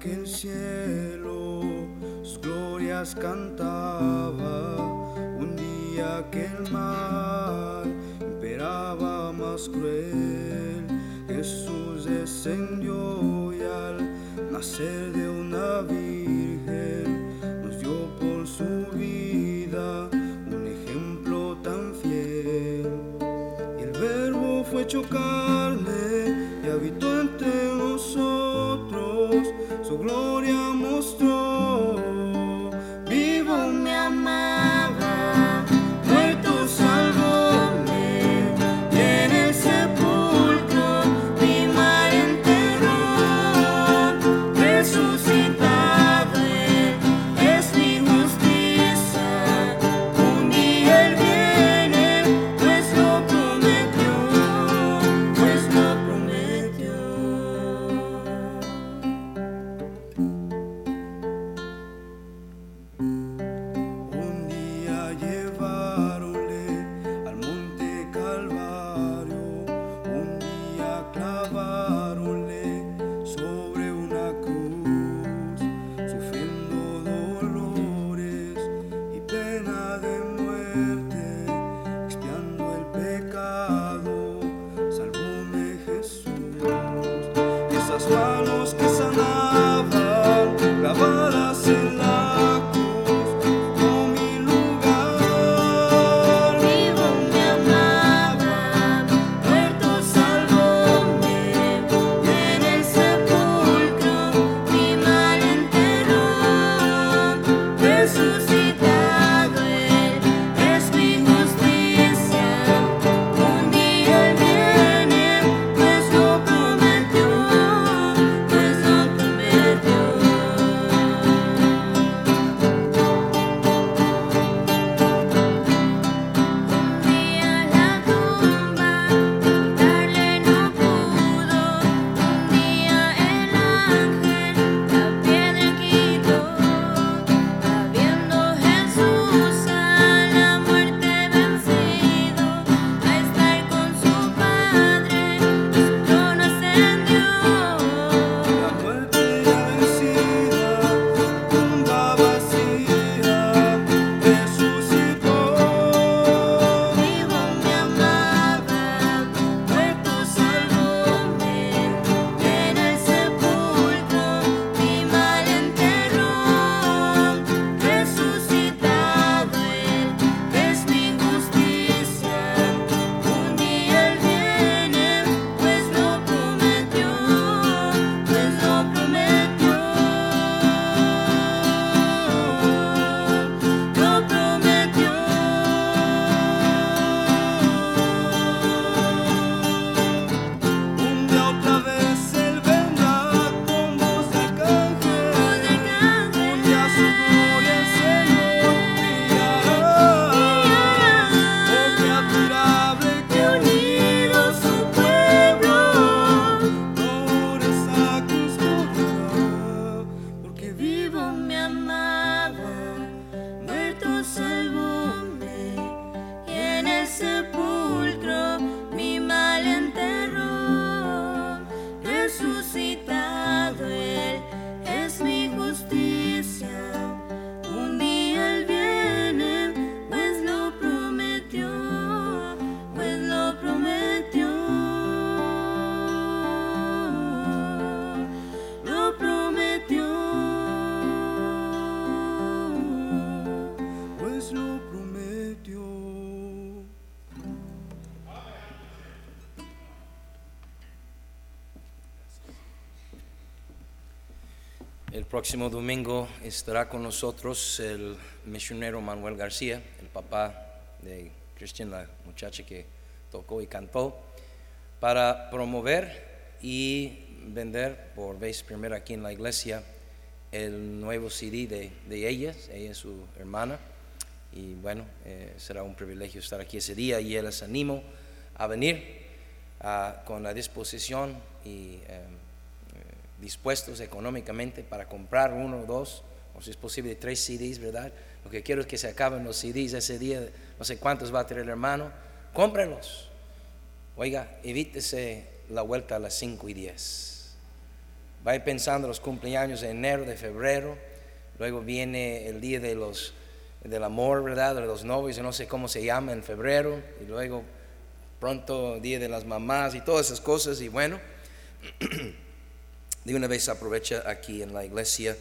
que el cielo sus glorias cantaba, un día que el mal imperaba más cruel, Jesús descendió y al nacer de una virgen El próximo domingo estará con nosotros el misionero Manuel García, el papá de Christian, la muchacha que tocó y cantó, para promover y vender por vez primera aquí en la iglesia el nuevo CD de, de ellas, ella es su hermana, y bueno, eh, será un privilegio estar aquí ese día y les animo a venir ah, con la disposición y eh, dispuestos económicamente para comprar uno o dos, o si es posible tres CDs, ¿verdad? Lo que quiero es que se acaben los CDs ese día, no sé cuántos va a tener el hermano, cómprenlos. Oiga, evítese la vuelta a las 5 y 10. vaya pensando los cumpleaños de enero, de febrero, luego viene el día de los, del amor, ¿verdad? De los novios, no sé cómo se llama en febrero, y luego pronto día de las mamás y todas esas cosas, y bueno, de una vez aprovecha aquí en la iglesia,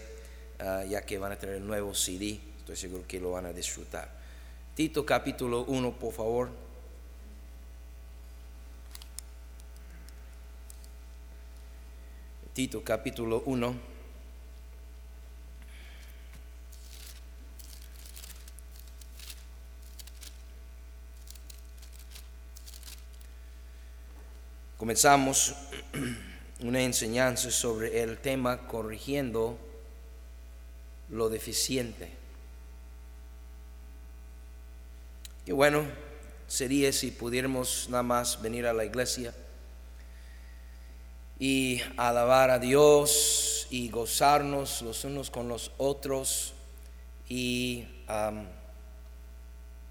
ah, ya que van a tener el nuevo CD, estoy seguro que lo van a disfrutar. Tito capítulo 1, por favor. Tito capítulo 1. Comenzamos una enseñanza sobre el tema corrigiendo lo deficiente. Qué bueno sería si pudiéramos nada más venir a la iglesia y alabar a Dios y gozarnos los unos con los otros y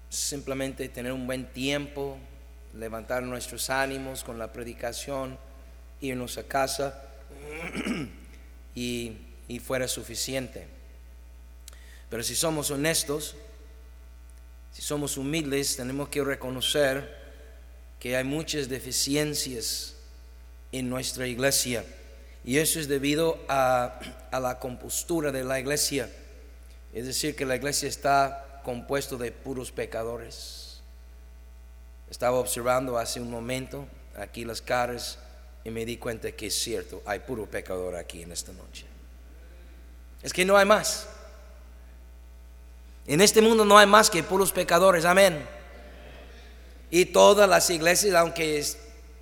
simplemente tener un buen tiempo, levantar nuestros ánimos con la predicación, irnos a casa y, y fuera suficiente. Pero si somos honestos, si somos humildes, tenemos que reconocer que hay muchas deficiencias en nuestra iglesia. Y eso es debido a, a la compostura de la iglesia. Es decir, que la iglesia está compuesto de puros pecadores. Estaba observando hace un momento aquí las caras y me di cuenta que es cierto, hay puro pecador aquí en esta noche. Es que no hay más. En este mundo no hay más que puros pecadores, amén. Y todas las iglesias, aunque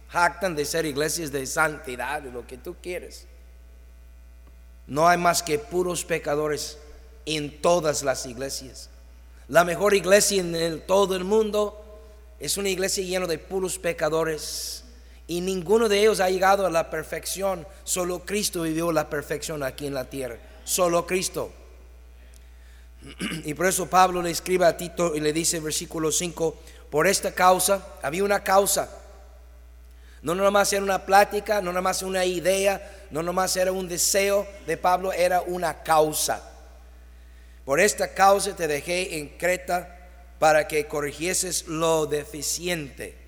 jactan de ser iglesias de santidad, de lo que tú quieres, no hay más que puros pecadores en todas las iglesias. La mejor iglesia en todo el mundo es una iglesia llena de puros pecadores. Y ninguno de ellos ha llegado a la perfección. Solo Cristo vivió la perfección aquí en la tierra. Solo Cristo. Y por eso Pablo le escribe a Tito y le dice versículo 5, por esta causa, había una causa. No nomás era una plática, no nomás una idea, no nomás era un deseo de Pablo, era una causa. Por esta causa te dejé en Creta para que corrigieses lo deficiente.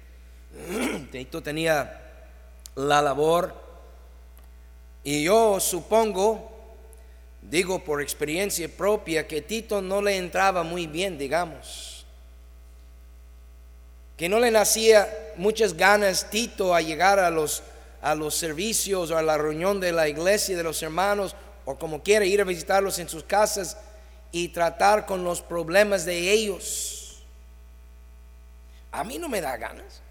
Tito tenía la labor y yo supongo, digo por experiencia propia, que Tito no le entraba muy bien, digamos. Que no le nacía muchas ganas Tito a llegar a los, a los servicios o a la reunión de la iglesia de los hermanos o como quiera ir a visitarlos en sus casas y tratar con los problemas de ellos. A mí no me da ganas.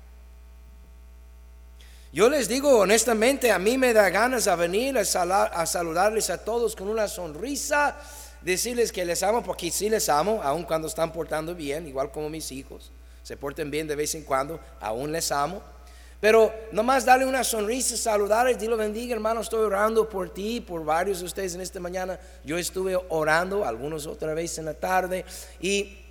Yo les digo honestamente, a mí me da ganas a venir a, saludarles a todos con una sonrisa, decirles que les amo, porque sí les amo, aun cuando están portando bien, igual como mis hijos, se porten bien de vez en cuando, aún les amo. Pero nomás darle una sonrisa, saludarles, Dios lo bendiga, hermano, estoy orando por ti, por varios de ustedes en esta mañana. Yo estuve orando, algunos otra vez en la tarde, y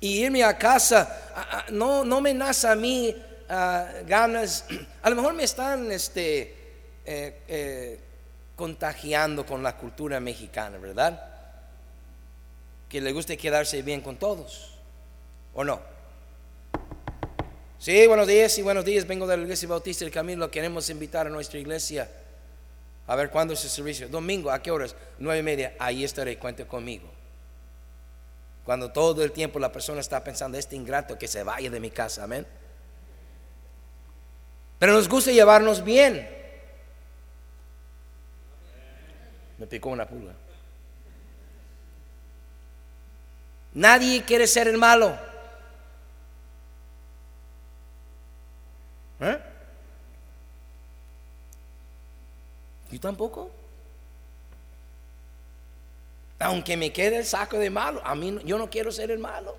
y irme a casa, no, no me nace a mí ah, ganas, a lo mejor me están este, eh, eh, contagiando con la cultura mexicana, ¿verdad? Que le guste quedarse bien con todos, ¿o no? Sí, buenos días, sí, buenos días, vengo de la iglesia bautista del Camino, queremos invitar a nuestra iglesia. A ver, ¿cuándo es el servicio? Domingo, ¿a qué horas? Nueve y media, ahí estaré, cuente conmigo. Cuando todo el tiempo la persona está pensando, este ingrato que se vaya de mi casa, amén. Pero nos gusta llevarnos bien. Me picó una pulga. Nadie quiere ser el malo. ¿Eh? Yo tampoco. Aunque me quede el saco de malo, a mí no- yo no quiero ser el malo.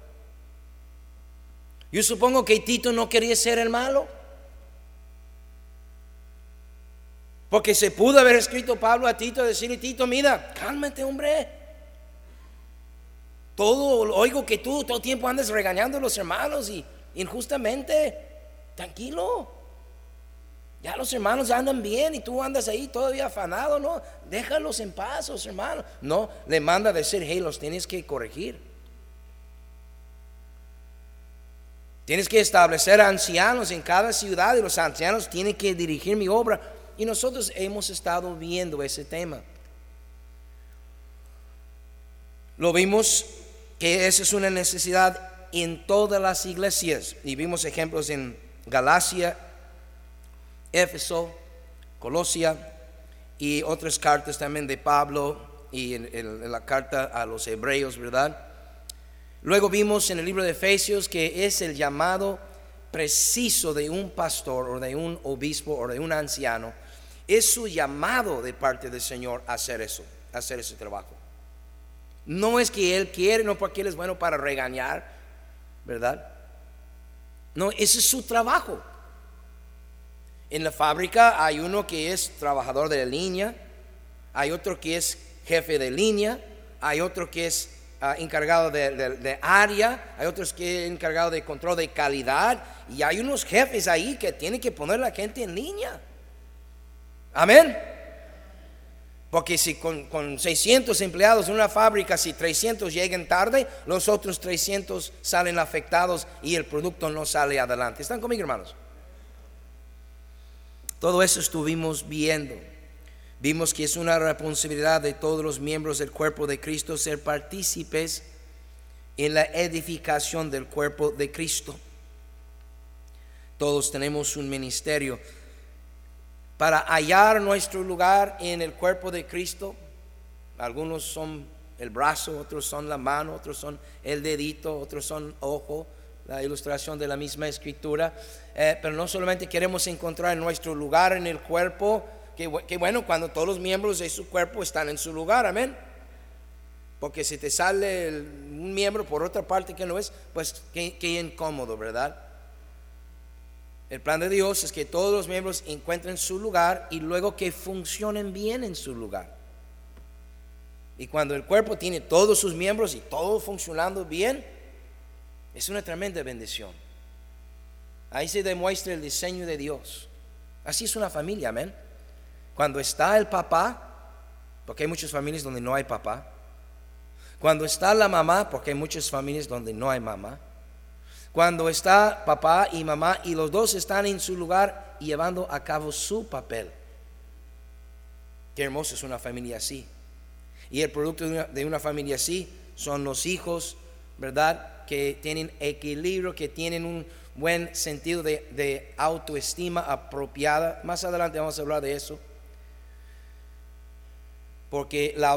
Yo supongo que Tito no quería ser el malo. Porque se pudo haber escrito Pablo a Tito, decirle, Tito, mira, cálmate, hombre. Todo, oigo que tú todo el tiempo andas regañando a los hermanos y injustamente, tranquilo. Ya los hermanos andan bien y tú andas ahí todavía afanado, ¿no? Déjalos en paz, los hermanos. No, le manda a decir, hey, los tienes que corregir. Tienes que establecer ancianos en cada ciudad y los ancianos tienen que dirigir mi obra. Y nosotros hemos estado viendo ese tema. Lo vimos que esa es una necesidad en todas las iglesias. Y vimos ejemplos en Galacia, Éfeso, Colosia y otras cartas también de Pablo y en, la carta a los hebreos, ¿verdad? Luego vimos en el libro de Efesios que es el llamado preciso de un pastor o de un obispo o de un anciano. Es su llamado de parte del Señor hacer eso, hacer ese trabajo. No es que Él quiere, no porque Él es bueno para regañar, ¿verdad? No, ese es su trabajo. En la fábrica hay uno que es trabajador de línea, hay otro que es jefe de línea, hay otro que es ah, encargado de, área, hay otros que es encargado de control de calidad y hay unos jefes ahí que tienen que poner a la gente en línea. Amén. Porque si con, con, 600 empleados en una fábrica, si 300 llegan tarde, los otros 300 salen afectados y el producto no sale adelante. ¿Están conmigo, hermanos? Todo eso estuvimos viendo. Vimos que es una responsabilidad de todos los miembros del cuerpo de Cristo ser partícipes en la edificación del cuerpo de Cristo. Todos tenemos un ministerio para hallar nuestro lugar en el cuerpo de Cristo. Algunos son el brazo, otros son la mano, otros son el dedito, otros son ojo, la ilustración de la misma escritura. Eh, pero no solamente queremos encontrar nuestro lugar en el cuerpo, que, bueno cuando todos los miembros de su cuerpo están en su lugar, amén. Porque si te sale un miembro por otra parte que no es, pues qué, incómodo, ¿verdad? El plan de Dios es que todos los miembros encuentren su lugar y luego que funcionen bien en su lugar. Y cuando el cuerpo tiene todos sus miembros y todo funcionando bien, es una tremenda bendición. Ahí se demuestra el diseño de Dios. Así es una familia, amén. Cuando está el papá, porque hay muchas familias donde no hay papá. Cuando está la mamá, porque hay muchas familias donde no hay mamá. Cuando está papá y mamá y los dos están en su lugar llevando a cabo su papel. Qué hermoso es una familia así. Y el producto de una, de una familia así son los hijos, ¿verdad? que tienen equilibrio, que tienen un buen sentido de, autoestima apropiada. Más adelante vamos a hablar de eso. Porque la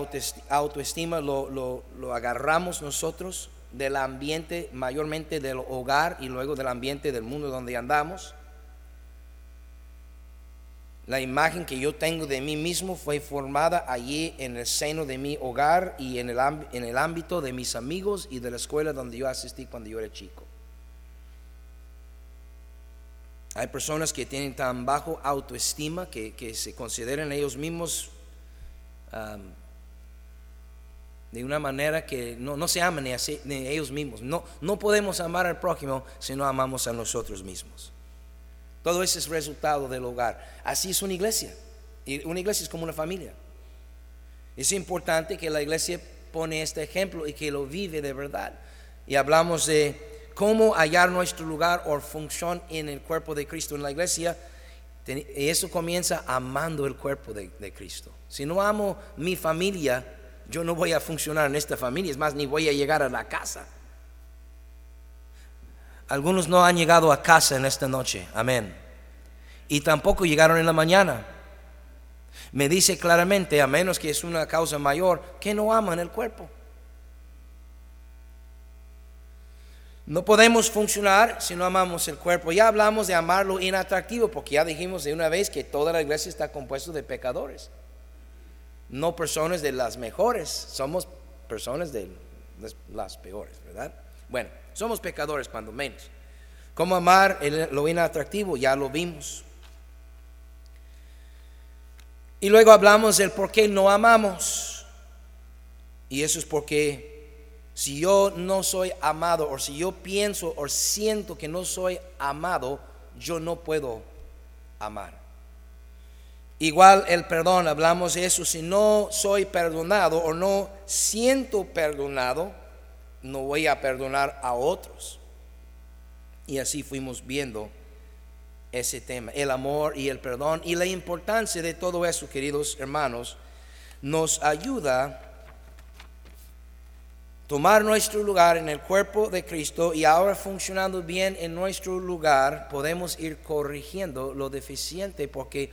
autoestima lo, lo agarramos nosotros del ambiente, mayormente del hogar y luego del ambiente del mundo donde andamos. La imagen que yo tengo de mí mismo fue formada allí en el seno de mi hogar y en el, en el ámbito de mis amigos y de la escuela donde yo asistí cuando yo era chico. Hay personas que tienen tan bajo autoestima que, se consideran ellos mismos de una manera que no, se aman ni, ni ellos mismos. No, no podemos amar al prójimo si no amamos a nosotros mismos. Todo eso es resultado del hogar. Así es una iglesia. Y una iglesia es como una familia. Es importante que la iglesia pone este ejemplo y que lo vive de verdad. Y hablamos de cómo hallar nuestro lugar o función en el cuerpo de Cristo en la iglesia. Y eso comienza amando el cuerpo de, de Cristo. Si no amo mi familia, yo no voy a funcionar en esta familia. Es más, ni voy a llegar a la casa. Algunos no han llegado a casa en esta noche, amén. Y tampoco llegaron en la mañana. Me dice claramente, a menos que es una causa mayor, que no aman el cuerpo. No podemos funcionar si no amamos el cuerpo. Ya hablamos de amarlo inatractivo, porque ya dijimos de una vez que toda la iglesia está compuesta de pecadores. No personas de las mejores, somos personas de las peores, ¿verdad? Bueno, somos pecadores cuando menos. ¿Cómo amar lo inatractivo? Ya lo vimos. Y luego hablamos del por qué no amamos. Y eso es porque si yo no soy amado, o si yo pienso o siento que no soy amado, yo no puedo amar. Igual el perdón, hablamos de eso, si no soy perdonado o no siento perdonado, no voy a perdonar a otros. Y así fuimos viendo ese tema, el amor y el perdón y la importancia de todo eso, queridos hermanos, nos ayuda tomar nuestro lugar en el cuerpo de Cristo y ahora funcionando bien en nuestro lugar, podemos ir corrigiendo lo deficiente porque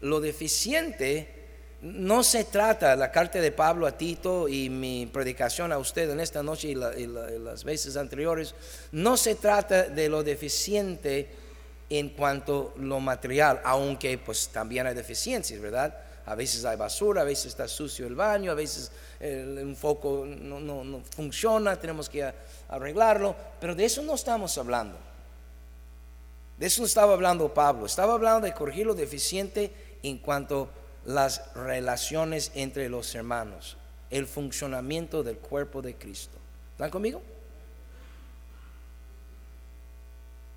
lo deficiente no se trata, la carta de Pablo a Tito y mi predicación a usted en esta noche y, las veces anteriores, no se trata de lo deficiente en cuanto a lo material, aunque pues también hay deficiencias, ¿verdad? A veces hay basura, a veces está sucio el baño, a veces el, foco no, no funciona, tenemos que arreglarlo, pero de eso no estamos hablando. De eso no estaba hablando Pablo, estaba hablando de corregir lo deficiente en cuanto a las relaciones entre los hermanos, el funcionamiento del cuerpo de Cristo. ¿Están conmigo?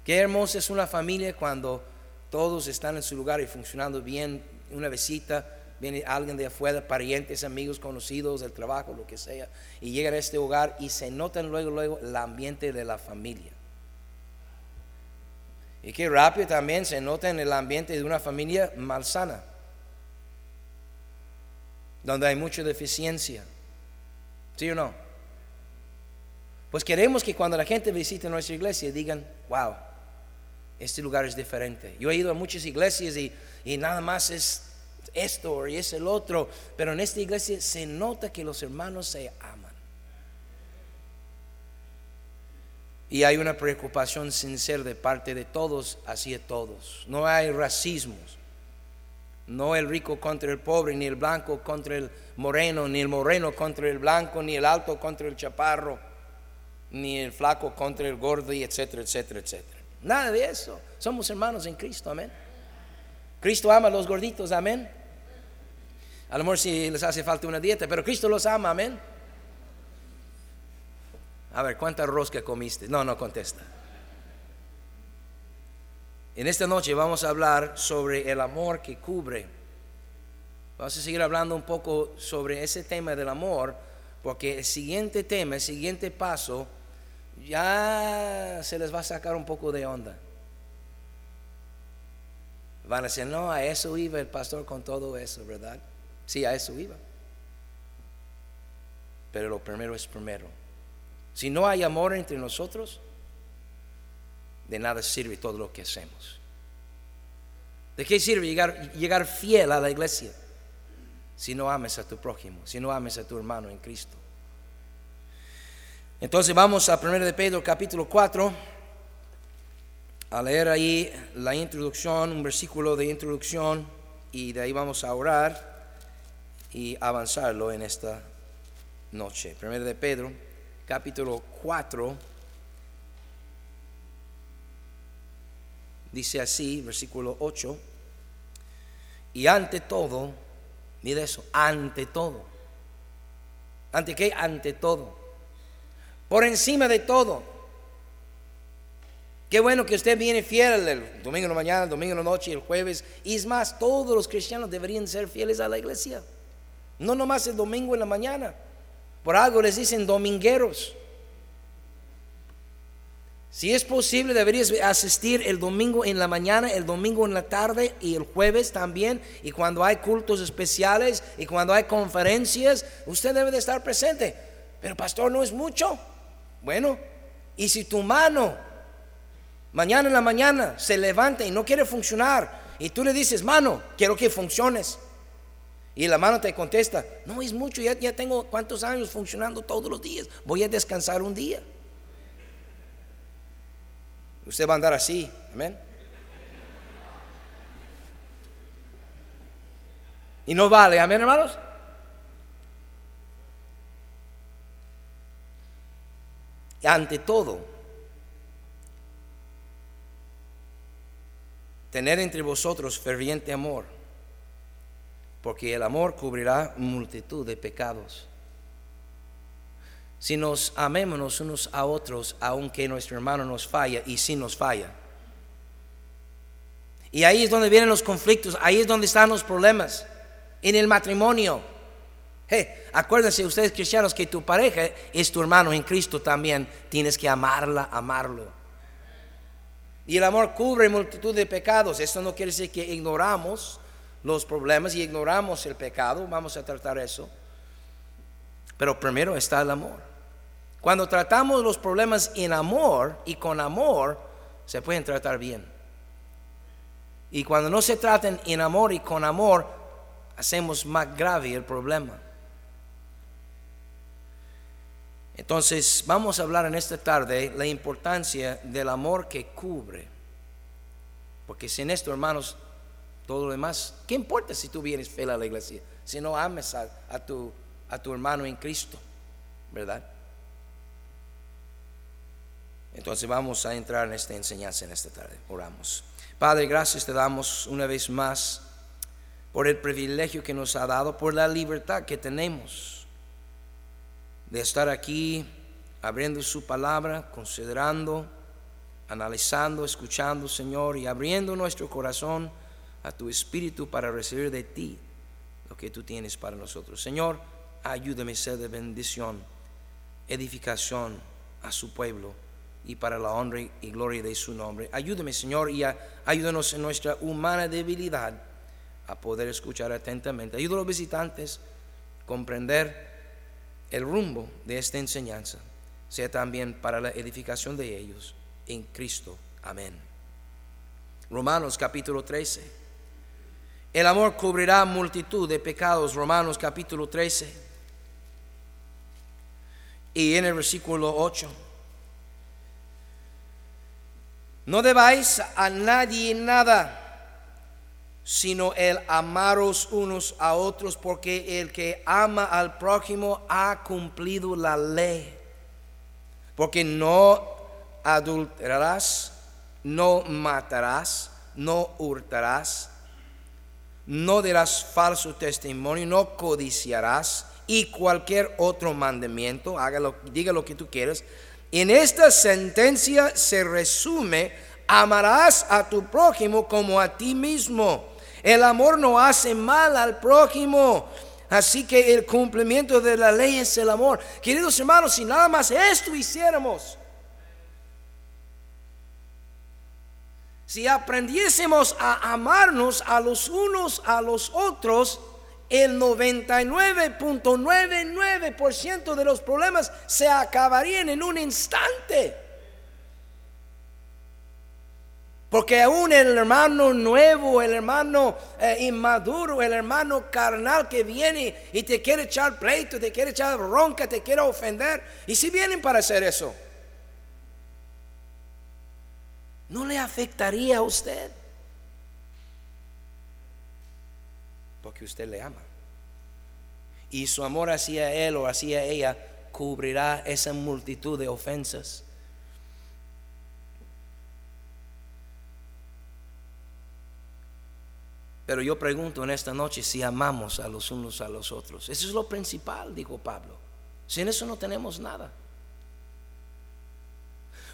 Qué hermosa es una familia cuando todos están en su lugar y funcionando bien. Una visita, viene alguien de afuera, parientes, amigos, conocidos del trabajo, lo que sea, y llegan a este hogar y se notan luego, luego el ambiente de la familia. Y qué rápido también se nota en el ambiente de una familia malsana, donde hay mucha deficiencia. ¿Sí o no? Pues queremos que cuando la gente visite nuestra iglesia digan, wow, este lugar es diferente. Yo he ido a muchas iglesias y, y nada más es esto y es el otro, pero en esta iglesia se nota que los hermanos se aman. Y hay una preocupación sincera de parte de todos hacia todos. No hay racismos. No el rico contra el pobre, ni el blanco contra el moreno, ni el moreno contra el blanco, ni el alto contra el chaparro, ni el flaco contra el gordo, y etcétera, etcétera, etcétera. Nada de eso. Somos hermanos en Cristo, amén. Cristo ama a los gorditos, amén. A lo mejor si les hace falta una dieta, pero Cristo los ama, amén. A ver, ¿cuánta rosca comiste? No, no contesta. En esta noche vamos a hablar sobre el amor que cubre. Vamos a seguir hablando un poco sobre ese tema del amor, porque el siguiente tema, el siguiente paso, ya se les va a sacar un poco de onda. Van a decir, no, a eso iba el pastor con todo eso, ¿verdad? Sí, a eso iba. Pero lo primero es primero. Si no hay amor entre nosotros, de nada sirve todo lo que hacemos. ¿De qué sirve llegar, fiel a la iglesia si no ames a tu prójimo, si no ames a tu hermano en Cristo? Entonces vamos a 1 de Pedro capítulo 4, a leer ahí la introducción, un versículo de introducción, y de ahí vamos a orar y avanzarlo en esta noche. 1 de Pedro capítulo 4, dice así, versículo 8, y ante todo, mire eso, ante todo, ante qué, ante todo, por encima de todo. Qué bueno que usted viene fiel el domingo en la mañana, el domingo en la noche, el jueves. Y es más, todos los cristianos deberían ser fieles a la iglesia. No nomás el domingo en la mañana. Por algo les dicen domingueros. Si es posible, deberías asistir el domingo en la mañana, el domingo en la tarde y el jueves también. Y cuando hay cultos especiales y cuando hay conferencias, usted debe de estar presente. Pero pastor, no es mucho. Bueno, y si tu mano mañana en la mañana se levanta y no quiere funcionar, y tú le dices, mano, quiero que funciones. Y la mano te contesta, no es mucho, ya, tengo cuántos años funcionando todos los días, voy a descansar un día. Usted va a andar así, amén. Y no vale, amén hermanos. Y ante todo, tener entre vosotros ferviente amor porque el amor cubrirá multitud de pecados. Si nos amémonos unos a otros, aunque nuestro hermano nos falla, y si nos falla, Y ahí es donde vienen los conflictos, ahí es donde están los problemas, en el matrimonio. Acuérdense ustedes cristianos que tu pareja es tu hermano en Cristo también, tienes que amarla, amarlo. Y el amor cubre multitud de pecados, esto no quiere decir que ignoramos los problemas y ignoramos el pecado, vamos a tratar eso. Pero primero está el amor. Cuando tratamos los problemas en amor y con amor, se pueden tratar bien. Y cuando no se traten en amor y con amor, hacemos más grave el problema. Entonces, vamos a hablar en esta tarde la importancia del amor que cubre. Porque sin esto, hermanos, todo lo demás, ¿qué importa si tú vienes fiel a la iglesia? Si no ames a, tu, a tu hermano en Cristo, ¿verdad? Entonces vamos a entrar en esta enseñanza en esta tarde. Oramos. Padre, gracias te damos una vez más por el privilegio que nos ha dado, por la libertad que tenemos de estar aquí abriendo su palabra, considerando, analizando, escuchando, Señor, y abriendo nuestro corazón a tu espíritu para recibir de ti lo que tú tienes para nosotros. Señor, ayúdame a ser de bendición, edificación a su pueblo y para la honra y gloria de su nombre. Ayúdame, Señor, y ayúdanos en nuestra humana debilidad a poder escuchar atentamente. Ayuda a los visitantes a comprender el rumbo de esta enseñanza, sea también para la edificación de ellos en Cristo. Amén. Romanos capítulo 13. El amor cubrirá multitud de pecados, Romanos capítulo 13. Y en el versículo 8. No debáis a nadie nada, sino el amaros unos a otros, porque el que ama al prójimo ha cumplido la ley. Porque no adulterarás, no matarás, no hurtarás no darás falso testimonio, no codiciarás y cualquier otro mandamiento, hágalo, diga lo que tú quieras. En esta sentencia se resume, amarás a tu prójimo como a ti mismo. El amor no hace mal al prójimo. Así que el cumplimiento de la ley es el amor. Queridos hermanos, si nada más esto hiciéramos, Si aprendiésemos a amarnos a los unos a los otros, el 99.99% de los problemas se acabarían en un instante. Porque aún el hermano nuevo, el hermano eh, inmaduro, el hermano carnal que viene y te quiere echar pleito, te quiere echar ronca, te quiere ofender, y si vienen para hacer eso, no le afectaría a usted. Porque usted le ama. Y su amor hacia él o hacia ella cubrirá esa multitud de ofensas. Pero yo pregunto en esta noche si amamos a los unos a los otros. Eso es lo principal, dijo Pablo. Sin eso no tenemos nada.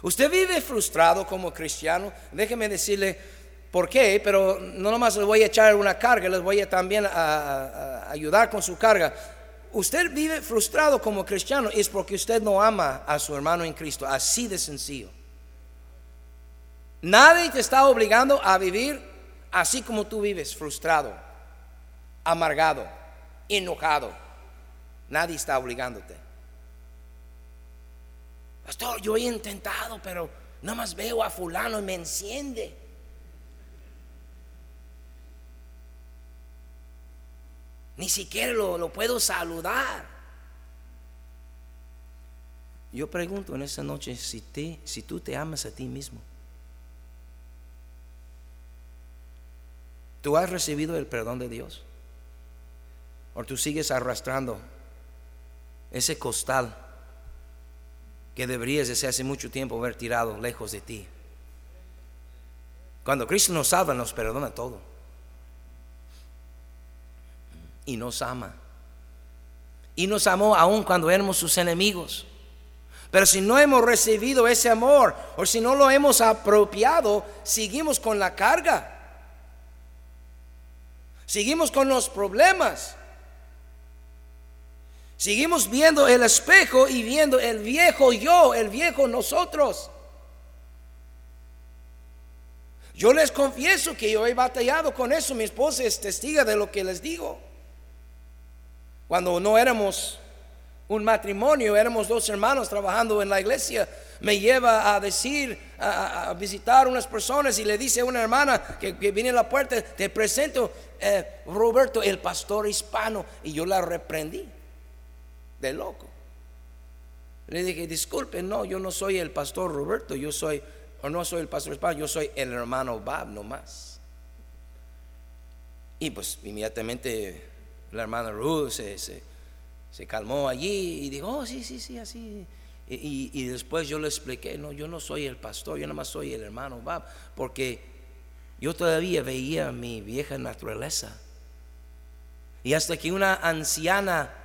Usted vive frustrado como cristiano, déjeme decirle por qué, pero no nomás le voy a echar una carga, les voy a también a, ayudar con su carga. Usted vive frustrado como cristiano es porque usted no ama a su hermano en Cristo, así de sencillo. Nadie te está obligando a vivir así como tú vives, frustrado, amargado, enojado. Nadie está obligándote. Pastor, yo he intentado, pero nada más veo a fulano y me enciende. Ni siquiera lo, puedo saludar. Yo pregunto en esta noche si, te, si tú te amas a ti mismo. ¿Tú has recibido el perdón de Dios? ¿O tú sigues arrastrando ese costal que deberías desde hace mucho tiempo haber tirado lejos de ti. Cuando Cristo nos salva, nos perdona todo. Y nos ama. Y nos amó aún cuando éramos sus enemigos. Pero si no hemos recibido ese amor o si no lo hemos apropiado, seguimos con la carga. Seguimos con los problemas. Seguimos viendo el espejo y viendo el viejo yo, el viejo nosotros. Yo les confieso que yo he batallado con eso. Mi esposa es testiga de lo que les digo. Cuando no éramos un matrimonio, éramos dos hermanos trabajando en la iglesia, me lleva a decir, a, visitar unas personas y le dice a una hermana que, viene a la puerta, te presento eh, Roberto, el pastor hispano, y yo la reprendí de loco. Le dije, disculpe, no, yo no soy el pastor Roberto, yo soy, o no soy el pastor hispano, yo soy el hermano Bob nomás. Y pues inmediatamente la hermana Ruth se, se, calmó allí y dijo, oh, sí, sí, sí, así. Y, y, después yo le expliqué, no, yo no soy el pastor, yo nada más soy el hermano Bob, porque yo todavía veía mi vieja naturaleza. Y hasta que una anciana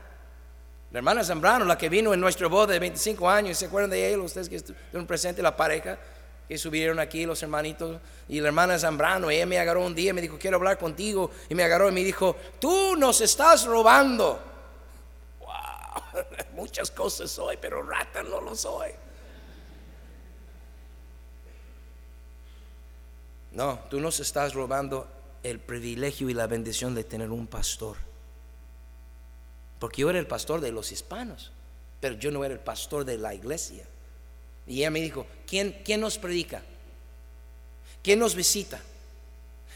la hermana Zambrano, la que vino en nuestro boda de 25 años, ¿se acuerdan de ella? Ustedes que estuvieron presentes, la pareja que subieron aquí, los hermanitos. Y la hermana Zambrano, ella me agarró un día y me dijo, quiero hablar contigo. Y me agarró y me dijo, tú nos estás robando. Wow, muchas cosas soy, pero rata no lo soy. No, tú nos estás robando el privilegio y la bendición de tener un pastor. Porque yo era el pastor de los hispanos, pero yo no era el pastor de la iglesia. Y ella me dijo, ¿quién, quién nos predica? ¿Quién nos visita?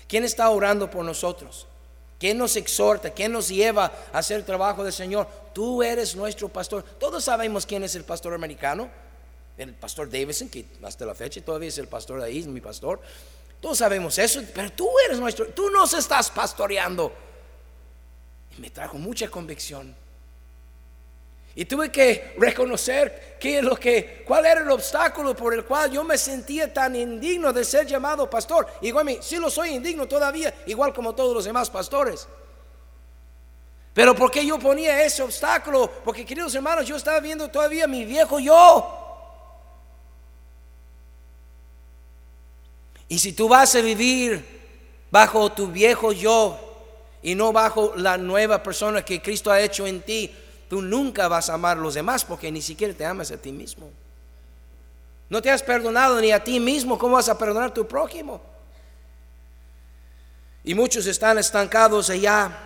¿Quién está orando por nosotros? ¿Quién nos exhorta? ¿Quién nos lleva a hacer el trabajo del Señor? Tú eres nuestro pastor. Todos sabemos quién es el pastor americano. El pastor Davidson, que hasta la fecha todavía es el pastor de ahí, es mi pastor. Todos sabemos eso, pero tú eres nuestro, tú nos estás pastoreando me trajo mucha convicción. Y tuve que reconocer qué es lo que, cuál era el obstáculo por el cual yo me sentía tan indigno de ser llamado pastor. Igual a mí, sí lo soy indigno todavía, igual como todos los demás pastores. Pero porque yo ponía ese obstáculo? Porque queridos hermanos, yo estaba viendo todavía mi viejo yo. Y si tú vas a vivir bajo tu viejo yo, y no bajo la nueva persona que Cristo ha hecho en ti, tú nunca vas a amar a los demás porque ni siquiera te amas a ti mismo. No te has perdonado ni a ti mismo, ¿cómo vas a perdonar a tu prójimo? Y muchos están estancados allá.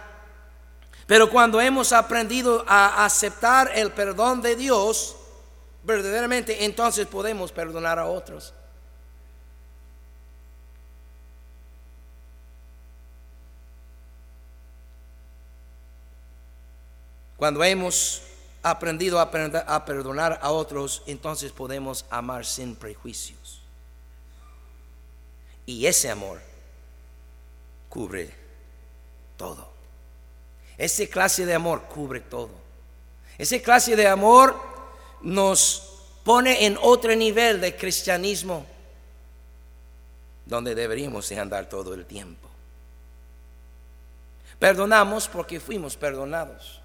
Pero cuando hemos aprendido a aceptar el perdón de Dios, verdaderamente entonces podemos perdonar a otros. Cuando hemos aprendido a, perdonar a otros, entonces podemos amar sin prejuicios. Y ese amor cubre todo. Ese clase de amor cubre todo. Ese clase de amor nos pone en otro nivel de cristianismo donde deberíamos de andar todo el tiempo. Perdonamos porque fuimos perdonados.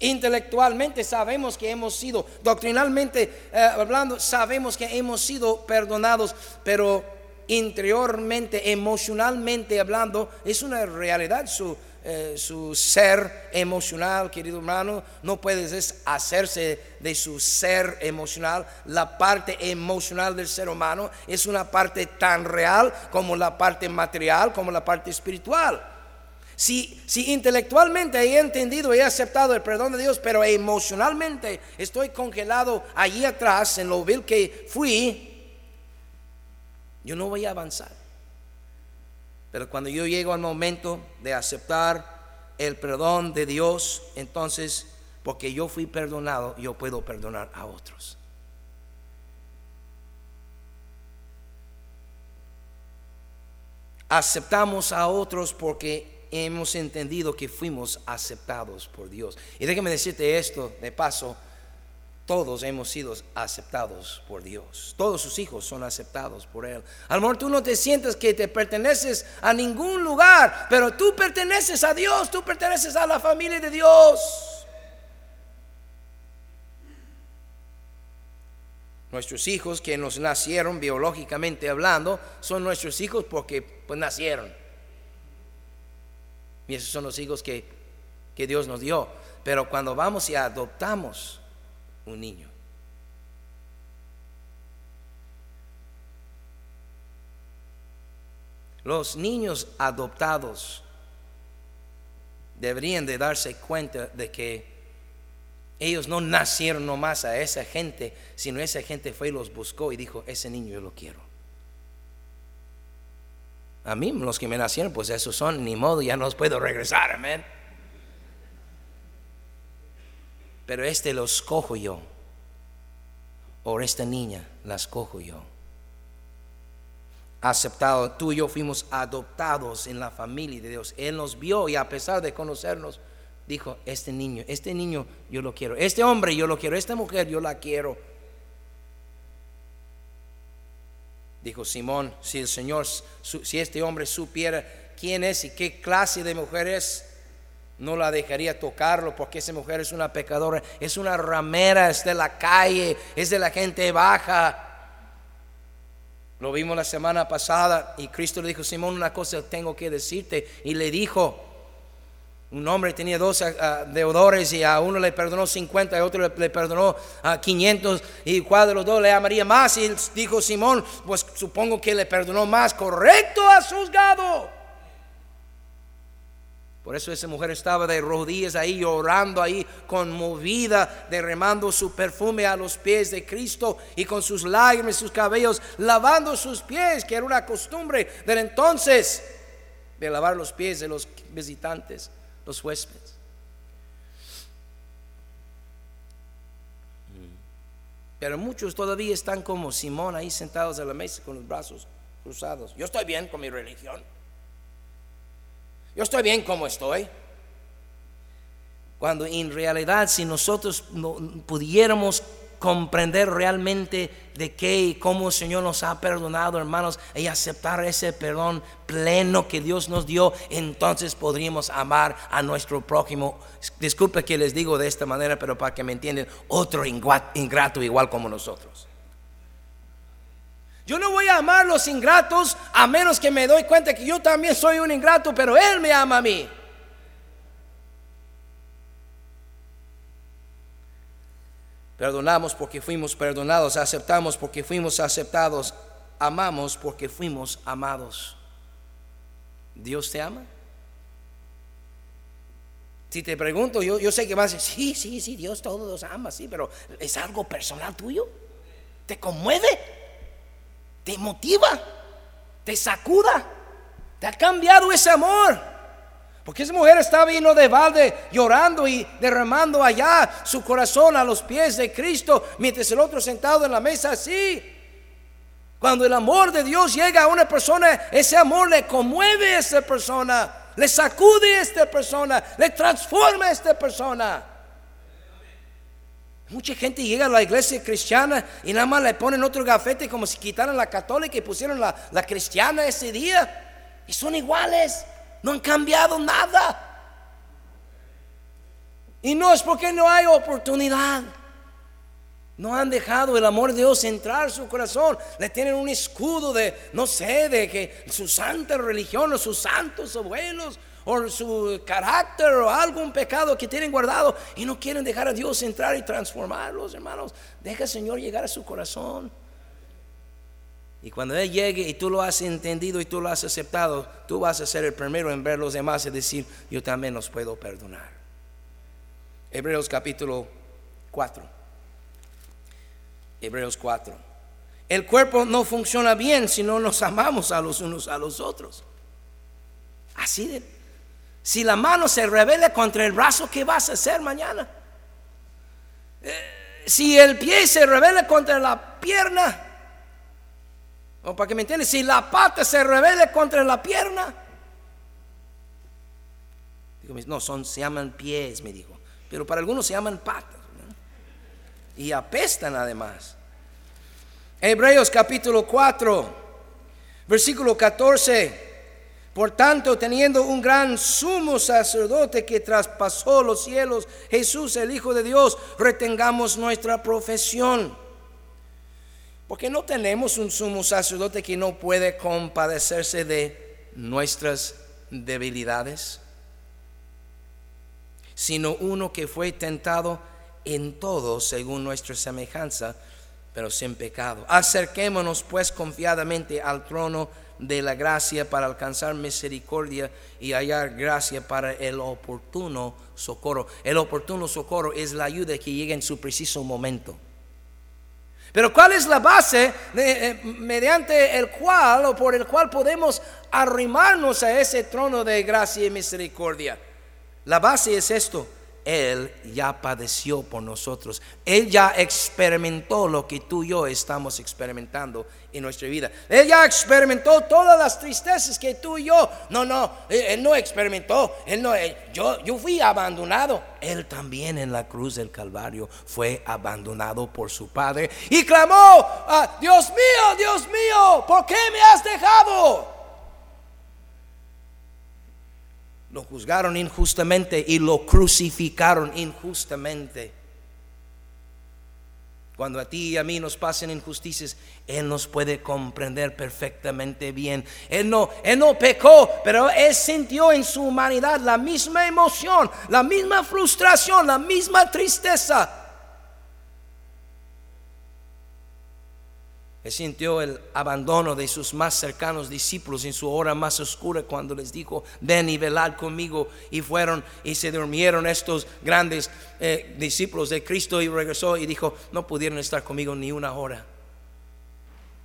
Intelectualmente sabemos que hemos sido, doctrinalmente eh, hablando, sabemos que hemos sido perdonados, pero interiormente, emocionalmente hablando, es una realidad su, eh, su ser emocional, querido hermano, no puede hacerse de su ser emocional. La parte emocional del ser humano es una parte tan real como la parte material, como la parte espiritual. Si, intelectualmente he entendido, he aceptado el perdón de Dios, pero emocionalmente estoy congelado allí atrás en lo vil que fui, yo no voy a avanzar. Pero cuando yo llego al momento de aceptar el perdón de Dios, entonces, porque yo fui perdonado, yo puedo perdonar a otros. Aceptamos a otros porque hemos entendido que fuimos aceptados por Dios. Y déjame decirte esto de paso, todos hemos sido aceptados por Dios. Todos sus hijos son aceptados por Él. A tú no te sientes que te perteneces a ningún lugar, pero tú perteneces a Dios, tú perteneces a la familia de Dios. Nuestros hijos que nos nacieron biológicamente hablando son nuestros hijos porque pues nacieron. Y esos son los hijos que, que Dios nos dio. Pero cuando vamos y adoptamos un niño, los niños adoptados deberían de darse cuenta de que ellos no nacieron nomás a esa gente, sino esa gente fue y los buscó y dijo, ese niño yo lo quiero. A mí, los que me nacieron, pues esos son, ni modo, ya no los puedo regresar, amén. Pero este lo escojo yo, o esta niña la escojo yo. Aceptado, tú y yo fuimos adoptados en la familia de Dios. Él nos vio y a pesar de conocernos, dijo, este niño, este niño yo lo quiero, este hombre yo lo quiero, esta mujer yo la quiero. Dijo Simón, si el Señor, si este hombre supiera quién es y qué clase de mujer es, no la dejaría tocarlo porque esa mujer es una pecadora, es una ramera, es de la calle, es de la gente baja. Lo vimos la semana pasada y Cristo le dijo, Simón, una cosa tengo que decirte. Y le dijo, un hombre tenía dos uh, deudores y a uno le perdonó 50 y a otro le, perdonó a 500 y cuál de los dos le amaría más. Y dijo Simón, pues supongo que le perdonó más. Correcto, ha juzgado. Por eso esa mujer estaba de rodillas ahí llorando ahí, conmovida, derramando su perfume a los pies de Cristo y con sus lágrimas, sus cabellos, lavando sus pies, que era una costumbre del entonces de lavar los pies de los visitantes los huéspedes. Pero muchos todavía están como Simón ahí sentados a la mesa con los brazos cruzados. Yo estoy bien con mi religión. Yo estoy bien como estoy. Cuando en realidad si nosotros no pudiéramos comprender realmente de qué y cómo el Señor nos ha perdonado, hermanos, y aceptar ese perdón pleno que Dios nos dio, entonces podríamos amar a nuestro prójimo. Disculpe que les digo de esta manera, pero para que me entiendan, otro ingrato igual como nosotros. Yo no voy a amar a los ingratos a menos que me doy cuenta que yo también soy un ingrato, pero Él me ama a mí. Perdonamos porque fuimos perdonados, aceptamos porque fuimos aceptados, amamos porque fuimos amados. ¿Dios te ama? Si te pregunto, yo, yo sé que vas a decir, sí, sí, sí, Dios todos los ama, sí, pero ¿es algo personal tuyo? ¿Te conmueve? ¿Te motiva? ¿Te sacuda? ¿Te ha cambiado ese amor? Porque esa mujer estaba vino de balde llorando y derramando allá su corazón a los pies de Cristo, mientras el otro sentado en la mesa así. Cuando el amor de Dios llega a una persona, ese amor le conmueve a esa persona, le sacude a esta persona, le transforma a esta persona. Mucha gente llega a la iglesia cristiana y nada más le ponen otro gafete como si quitaran la católica y pusieron la, la cristiana ese día. Y son iguales. No han cambiado nada. Y no es porque no hay oportunidad. No han dejado el amor de Dios entrar en su corazón. Le tienen un escudo de, no sé, de que su santa religión o sus santos abuelos o su carácter o algún pecado que tienen guardado y no quieren dejar a Dios entrar y transformarlos, hermanos. Deja Señor llegar a su corazón. Y cuando Él llegue y tú lo has entendido y tú lo has aceptado, tú vas a ser el primero en ver los demás y decir, yo también los puedo perdonar. Hebreos capítulo 4. Hebreos 4. El cuerpo no funciona bien si no nos amamos a los unos a los otros. Así de... Si la mano se revela contra el brazo, ¿qué vas a hacer mañana? Eh, si el pie se revela contra la pierna, o para que me entiendan, si la pata se revele contra la pierna. No, son, se llaman pies, me dijo. Pero para algunos se llaman patas. Y apestan además. Hebreos capítulo 4, versículo 14. Por tanto, teniendo un gran sumo sacerdote que traspasó los cielos, Jesús el Hijo de Dios, retengamos nuestra profesión porque no tenemos un sumo sacerdote que no puede compadecerse de nuestras debilidades, sino uno que fue tentado en todo según nuestra semejanza, pero sin pecado. Acerquémonos pues confiadamente al trono de la gracia para alcanzar misericordia y hallar gracia para el oportuno socorro. El oportuno socorro es la ayuda que llega en su preciso momento. Pero ¿cuál es la base eh, mediante el cual o por el cual podemos arrimarnos a ese trono de gracia y misericordia? La base es esto, él ya padeció por nosotros. Él ya experimentó lo que tú y yo estamos experimentando en nuestra vida. Él ya experimentó todas las tristezas que tú y yo. No, no, él, no experimentó. Él no, yo, yo fui abandonado. Él también en la cruz del Calvario fue abandonado por su Padre y clamó, ah, Dios mío, Dios mío, ¿por qué me has dejado? Lo juzgaron injustamente y lo crucificaron injustamente. Cuando a ti y a mí nos pasen injusticias, Él nos puede comprender perfectamente bien. Él no, él no pecó, pero Él sintió en su humanidad la misma emoción, la misma frustración, la misma tristeza Él sintió el abandono de sus más cercanos discípulos en su hora más oscura cuando les dijo, ven y velad conmigo. Y fueron y se durmieron estos grandes eh, discípulos de Cristo y regresó y dijo, no pudieron estar conmigo ni una hora.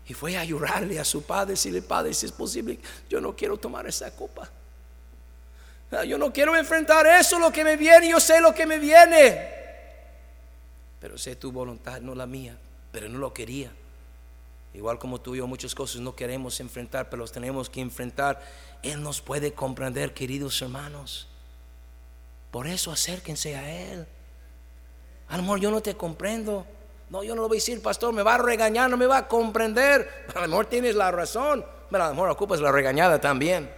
Y fue a llorarle a su padre, le padre, si es posible, yo no quiero tomar esa copa. Ah, yo no quiero enfrentar eso, lo que me viene, yo sé lo que me viene. Pero sé tu voluntad, no la mía, pero no lo quería. Igual como tú y yo muchas cosas no queremos enfrentar, pero los tenemos que enfrentar. Él nos puede comprender, queridos hermanos. Por eso acérquense a Él. A lo mejor yo no te comprendo. No, yo no lo voy a decir, pastor, me va a regañar, no me va a comprender. A lo mejor tienes la razón, pero a lo mejor ocupas la regañada también.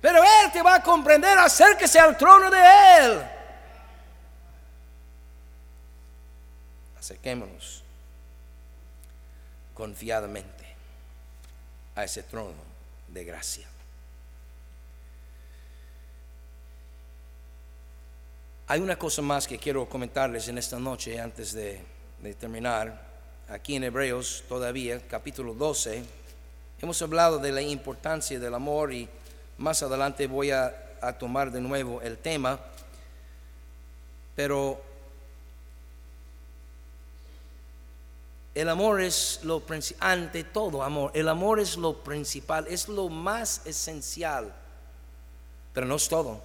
Pero Él te va a comprender, acérquese al trono de Él. Acerquémonos confiadamente a ese trono de gracia. Hay una cosa más que quiero comentarles en esta noche antes de, terminar. Aquí en Hebreos todavía, capítulo 12, hemos hablado de la importancia del amor y más adelante voy a, tomar de nuevo el tema. Pero El amor es lo principal, ante todo amor, el amor es lo principal, es lo más esencial, pero no es todo.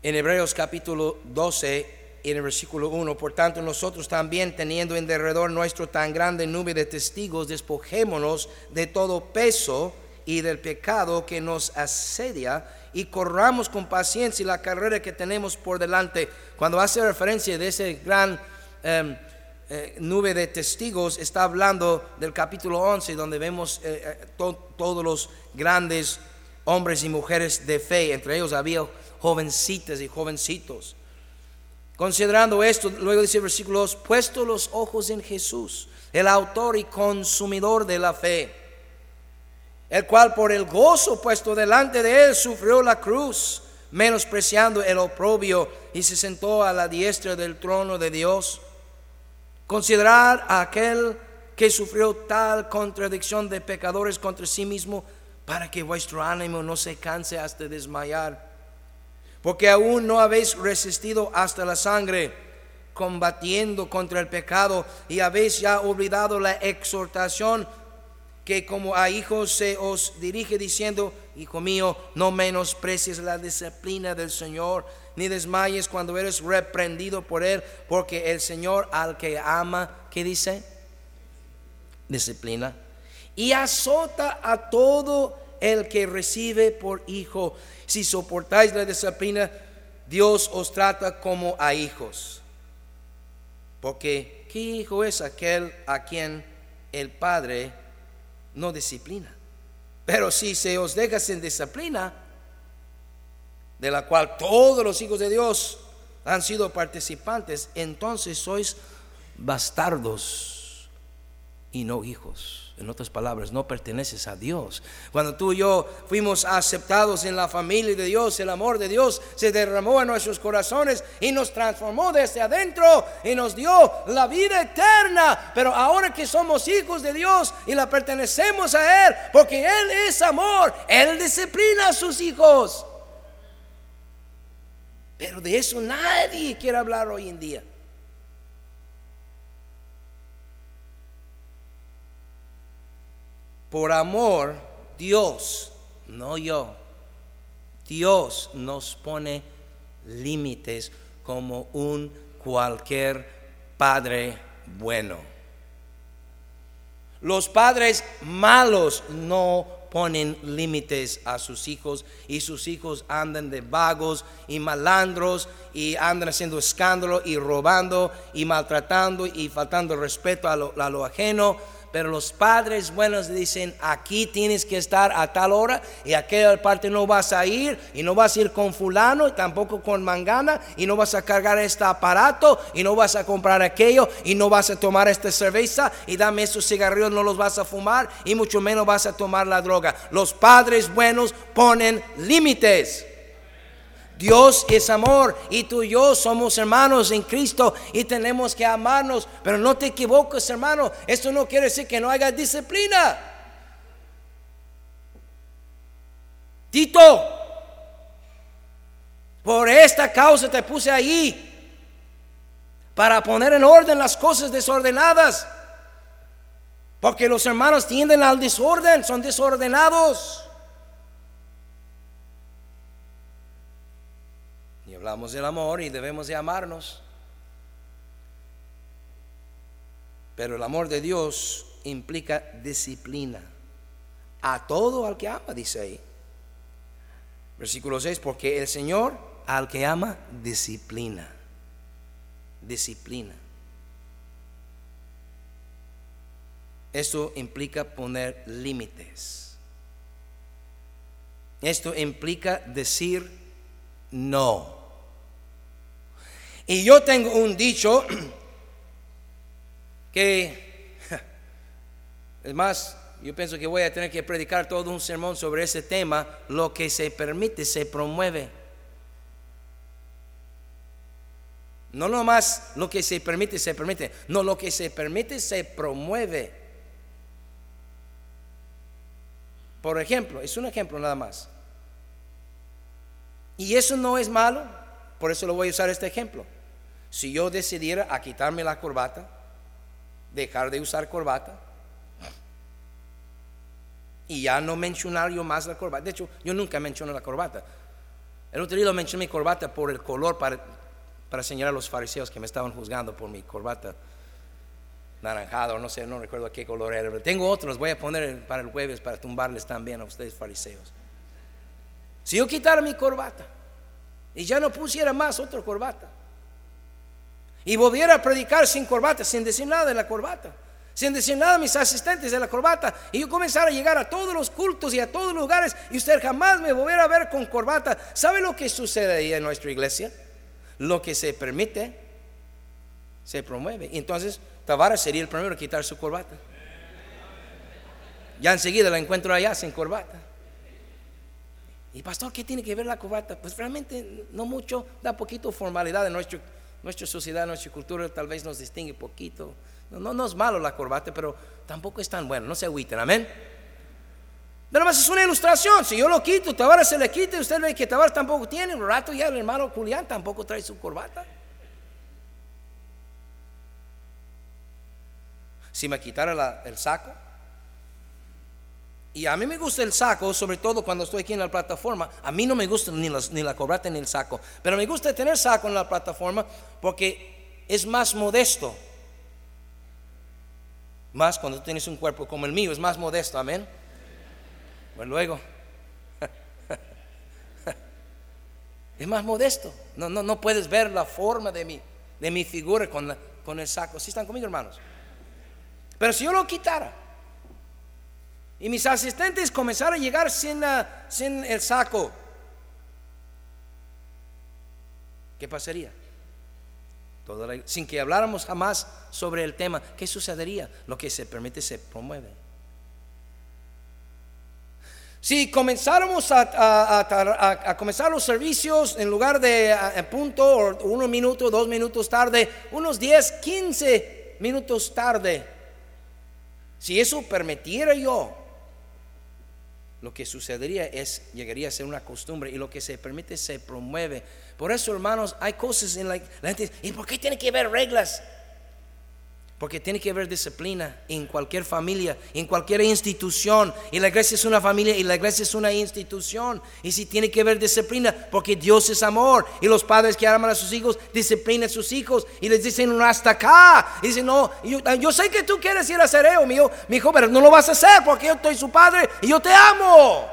En Hebreos capítulo 12, en el versículo 1, por tanto nosotros también teniendo en derredor nuestro tan grande nube de testigos, despojémonos de todo peso y del pecado que nos asedia y corramos con paciencia la carrera que tenemos por delante. Cuando hace referencia de ese gran Em, eh, nube de testigos está hablando del capítulo 11, donde vemos eh, eh, todos los grandes hombres y mujeres de fe. Entre ellos había jovencitas y jovencitos. Considerando esto, luego dice el versículo 2, puesto los ojos en Jesús, el autor y consumidor de la fe, el cual por el gozo puesto delante de él sufrió la cruz, menospreciando el oprobio, y se sentó a la diestra del trono de Dios. Considerar a aquel que sufrió tal contradicción de pecadores contra sí mismo para que vuestro ánimo no se canse hasta desmayar. Porque aún no habéis resistido hasta la sangre, combatiendo contra el pecado, y habéis ya olvidado la exhortación que como a hijos se os dirige diciendo, Hijo mío, no menosprecies la disciplina del Señor, ni desmayes cuando eres reprendido por Él, porque el Señor al que ama, ¿qué dice? Disciplina. Y azota a todo el que recibe por hijo. Si soportáis la disciplina, Dios os trata como a hijos. Porque ¿qué hijo es aquel a quien el Padre no disciplina. Pero si se os deja sin disciplina, de la cual todos los hijos de Dios han sido participantes, entonces sois bastardos y no hijos. En otras palabras, no perteneces a Dios. Cuando tú y yo fuimos aceptados en la familia de Dios, el amor de Dios se derramó en nuestros corazones y nos transformó desde adentro y nos dio la vida eterna. Pero ahora que somos hijos de Dios y la pertenecemos a Él, porque Él es amor, Él disciplina a sus hijos. Pero de eso nadie quiere hablar hoy en día. Por amor, Dios, no yo, Dios nos pone límites como un cualquier padre bueno. Los padres malos no ponen límites a sus hijos y sus hijos andan de vagos y malandros y andan haciendo escándalo y robando y maltratando y faltando respeto a lo, a lo ajeno pero los padres buenos dicen, aquí tienes que estar a tal hora y a aquella parte no vas a ir y no vas a ir con fulano y tampoco con mangana y no vas a cargar este aparato y no vas a comprar aquello y no vas a tomar esta cerveza y dame esos cigarrillos, no los vas a fumar y mucho menos vas a tomar la droga. Los padres buenos ponen límites. Dios es amor y tú y yo somos hermanos en Cristo y tenemos que amarnos. Pero no te equivoques, hermano. Esto no quiere decir que no haya disciplina. Tito, por esta causa te puse ahí para poner en orden las cosas desordenadas. Porque los hermanos tienden al desorden, son desordenados. Hablamos del amor y debemos de amarnos. Pero el amor de Dios implica disciplina. A todo al que ama, dice ahí. Versículo 6, porque el Señor al que ama disciplina. Disciplina. Esto implica poner límites. Esto implica decir no. Y yo tengo un dicho que, es más, yo pienso que voy a tener que predicar todo un sermón sobre ese tema. Lo que se permite se promueve. No nomás lo que se permite se permite. No, lo que se permite se promueve. Por ejemplo, es un ejemplo nada más. Y eso no es malo. Por eso lo voy a usar este ejemplo. Si yo decidiera quitarme la corbata, dejar de usar corbata, y ya no mencionar yo más la corbata. De hecho, yo nunca menciono la corbata. El otro día mencioné mi corbata por el color para, para señalar a los fariseos que me estaban juzgando por mi corbata naranjado, no sé, no recuerdo qué color era. Pero tengo otros, voy a poner para el jueves para tumbarles también a ustedes fariseos. Si yo quitara mi corbata, y ya no pusiera más otra corbata. Y volviera a predicar sin corbata, sin decir nada de la corbata, sin decir nada a mis asistentes de la corbata. Y yo comenzara a llegar a todos los cultos y a todos los lugares y usted jamás me volviera a ver con corbata. ¿Sabe lo que sucede ahí en nuestra iglesia? Lo que se permite, se promueve. Y entonces Tavares sería el primero a quitar su corbata. Ya enseguida la encuentro allá sin corbata. Y pastor, ¿qué tiene que ver la corbata? Pues realmente no mucho, da poquito formalidad en nuestro, nuestra sociedad, nuestra cultura, tal vez nos distingue poquito. No, no, es malo la corbata, pero tampoco es tan bueno, no se agüiten, amén. Pero más es una ilustración, si yo lo quito, Tavares se le quita, usted ve que Tavares tampoco tiene, un rato ya el hermano Julián tampoco trae su corbata. Si me quitara el saco, y a mí me gusta el saco, sobre todo cuando estoy aquí en la plataforma. A mí no me gusta ni, ni la corbata ni el saco. Pero me gusta tener saco en la plataforma porque es más modesto. Más cuando tienes un cuerpo como el mío, es más modesto, amén. Pues luego, es más modesto. No, no, no puedes ver la forma de mi, de mi figura con, con el saco. ¿Sí están conmigo, hermanos? Pero si yo lo quitara, y mis asistentes comenzaron a llegar sin, sin el saco. ¿Qué pasaría? sin que habláramos jamás sobre el tema, ¿qué sucedería? Lo que se permite se promueve. Si comenzáramos a, comenzar los servicios en lugar de a punto o unos minutos, dos minutos tarde, unos 10, 15 minutos tarde, si eso permitiera yo, lo que sucedería es, llegaría a ser una costumbre y lo que se permite se promueve. Por eso, hermanos, hay cosas en la, la gente ¿y por qué tiene que haber reglas? Porque tiene que haber disciplina en cualquier familia, en cualquier institución. Y la iglesia es una familia y la iglesia es una institución. Y si tiene que haber disciplina, porque Dios es amor. Y los padres que aman a sus hijos disciplinan a sus hijos y les dicen "No, hasta acá. Y dicen, no, yo, yo sé que tú quieres ir a hacer eso, mi hijo, pero no lo vas a hacer porque yo soy su padre y yo te amo.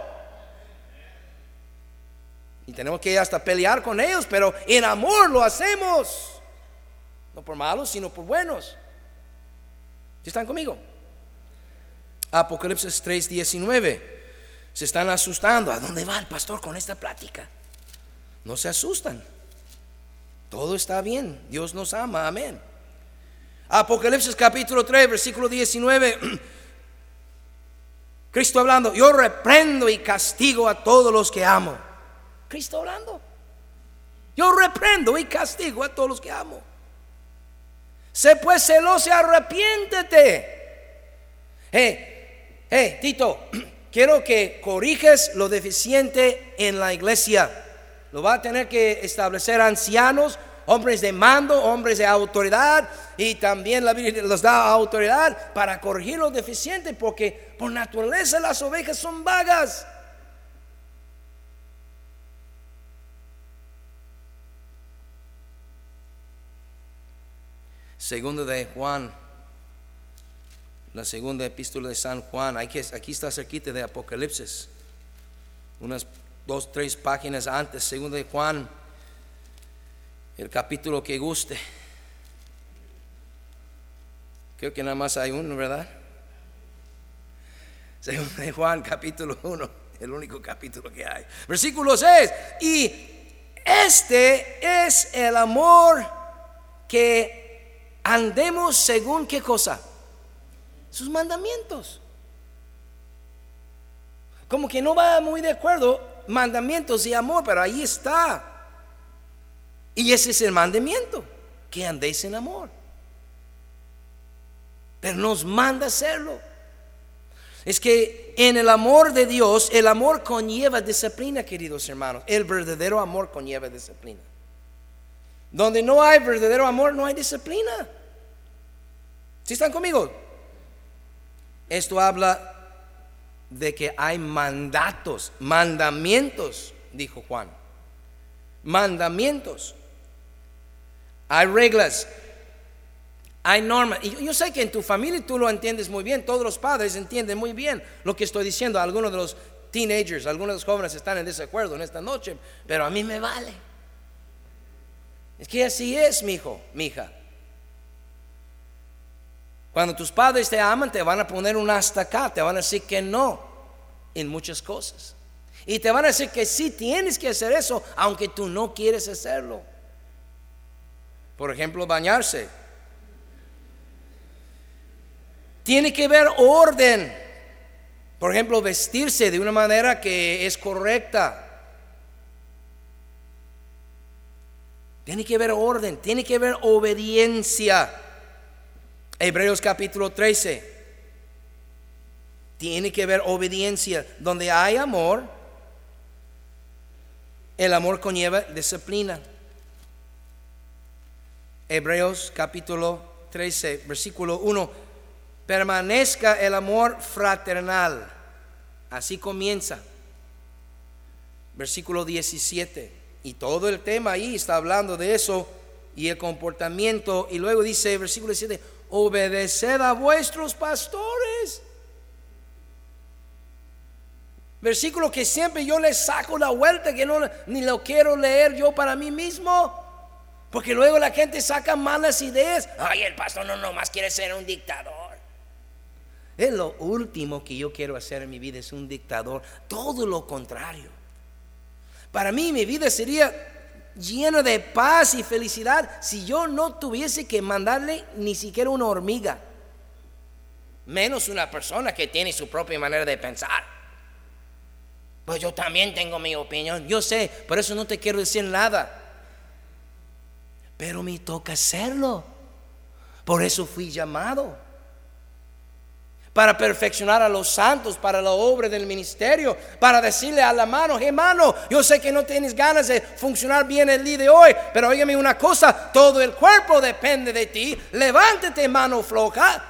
Y tenemos que hasta pelear con ellos, pero en amor lo hacemos. No por malos, sino por buenos. ¿Sí están conmigo? Apocalipsis 3:19. Se están asustando. ¿A dónde va el pastor con esta plática? No se asustan. Todo está bien. Dios nos ama. Amén. Apocalipsis capítulo 3, versículo 19. Cristo hablando, yo reprendo y castigo a todos los que amo. Cristo hablando. Yo reprendo y castigo a todos los que amo. Sé pues celoso y arrepiéntete. Hey, hey, Tito, quiero que corriges lo deficiente en la iglesia. Lo va a tener que establecer ancianos, hombres de mando, hombres de autoridad, y también la Biblia los da autoridad para corregir lo deficiente, porque por naturaleza las ovejas son vagas. Segundo de Juan, la segunda epístola de San Juan, aquí, aquí está cerquita de Apocalipsis, unas dos, tres páginas antes, segundo de Juan, el capítulo que guste. Creo que nada más hay uno, ¿verdad? Segundo de Juan, capítulo 1, el único capítulo que hay. Versículo 6, y este es el amor que andemos según qué cosa? Sus mandamientos. Como que no va muy de acuerdo mandamientos y amor, pero ahí está. Y ese es el mandamiento, que andéis en amor. Pero nos manda hacerlo. Es que en el amor de Dios, el amor conlleva disciplina, queridos hermanos. El verdadero amor conlleva disciplina. Donde no hay verdadero amor, no hay disciplina. ¿Sí están conmigo? Esto habla de que hay mandatos, mandamientos, dijo Juan. Mandamientos. Hay reglas, hay normas. Y yo, sé que en tu familia tú lo entiendes muy bien, todos los padres entienden muy bien lo que estoy diciendo. Algunos de los teenagers, algunos de los jóvenes están en desacuerdo en esta noche, pero a mí me vale. Es que así es, mi hijo, mi hija. Cuando tus padres te aman, te van a poner un hasta acá, te van a decir que no en muchas cosas. Y te van a decir que sí tienes que hacer eso, aunque tú no quieres hacerlo. Por ejemplo, bañarse. Tiene que haber orden. Por ejemplo, vestirse de una manera que es correcta. Tiene que haber orden, tiene que haber obediencia. Hebreos capítulo 13. Tiene que haber obediencia. Donde hay amor, el amor conlleva disciplina. Hebreos capítulo 13, versículo 1. Permanezca el amor fraternal. Así comienza. Versículo 17. Y todo el tema ahí está hablando de eso y el comportamiento. Y luego dice, versículo 17, obedeced a vuestros pastores. Versículo que siempre yo le saco la vuelta, que no ni lo quiero leer yo para mí mismo. Porque luego la gente saca malas ideas. Ay, el pastor no nomás quiere ser un dictador. Es lo último que yo quiero hacer en mi vida, es un dictador. Todo lo contrario. Para mí mi vida sería llena de paz y felicidad si yo no tuviese que mandarle ni siquiera una hormiga. Menos una persona que tiene su propia manera de pensar. Pues yo también tengo mi opinión. Yo sé, por eso no te quiero decir nada. Pero me toca hacerlo. Por eso fui llamado. Para perfeccionar a los santos, para la obra del ministerio, para decirle a la mano, hermano, yo sé que no tienes ganas de funcionar bien el día de hoy, pero óigame una cosa, todo el cuerpo depende de ti. Levántate, mano floja.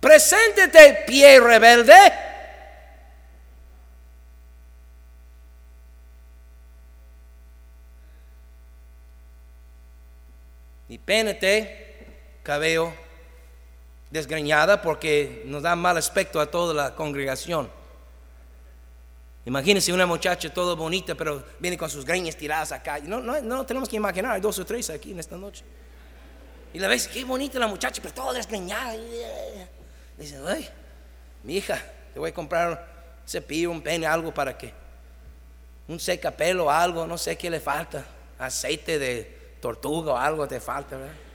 Preséntete, pie rebelde. Y pénete, cabello desgreñada, porque nos da mal aspecto a toda la congregación. Imagínense una muchacha toda bonita, pero viene con sus greñas tiradas acá. No, no, no tenemos que imaginar, hay dos o tres aquí en esta noche. Y la ves, qué bonita la muchacha, pero toda desgreñada. Dice, ay, mi hija, te voy a comprar un cepillo, un pene, algo para que, un secapelo, algo, no sé qué le falta, aceite de tortuga o algo te falta, ¿verdad?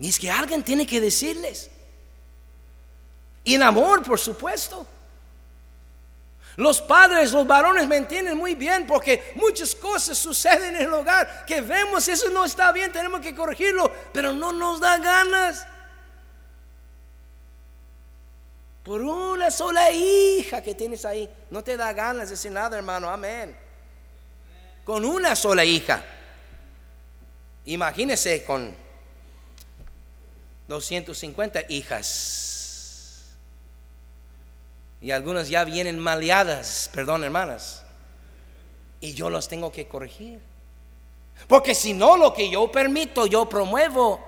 Y es que alguien tiene que decirles. Y en amor, por supuesto. Los padres, los varones me entienden muy bien porque muchas cosas suceden en el hogar que vemos, eso no está bien, tenemos que corregirlo, pero no nos da ganas. Por una sola hija que tienes ahí, no te da ganas de decir nada, hermano, amén. Con una sola hija. Imagínese con 250 hijas. Y algunas ya vienen maleadas, perdón hermanas. Y yo las tengo que corregir. Porque si no, lo que yo permito, yo promuevo.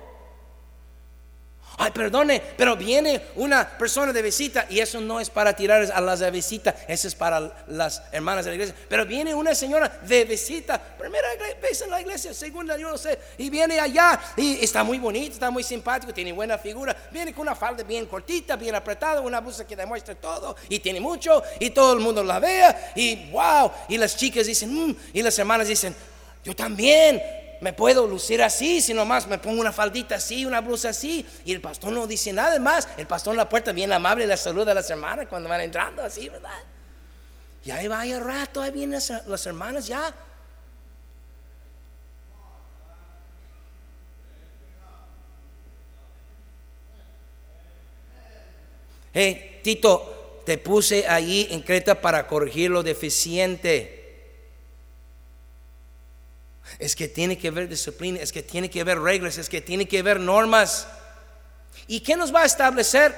Ay, perdone, pero viene una persona de visita y eso no es para tirar a las de visita, eso es para las hermanas de la iglesia. Pero viene una señora de visita, primera vez en la iglesia, segunda yo no sé, y viene allá y está muy bonito, está muy simpático, tiene buena figura, viene con una falda bien cortita, bien apretada, una blusa que demuestra todo y tiene mucho y todo el mundo la vea y wow, y las chicas dicen, mm", y las hermanas dicen, yo también, me puedo lucir así, si nomás me pongo una faldita así, una blusa así, y el pastor no dice nada más. El pastor en la puerta, bien amable, la saluda a las hermanas cuando van entrando así, ¿verdad? Y ahí va el rato, ahí vienen las, las hermanas ya. Hey, Tito, te puse ahí en Creta para corregir lo deficiente. Es que tiene que haber disciplina, es que tiene que haber reglas, es que tiene que haber normas. ¿Y qué nos va a establecer?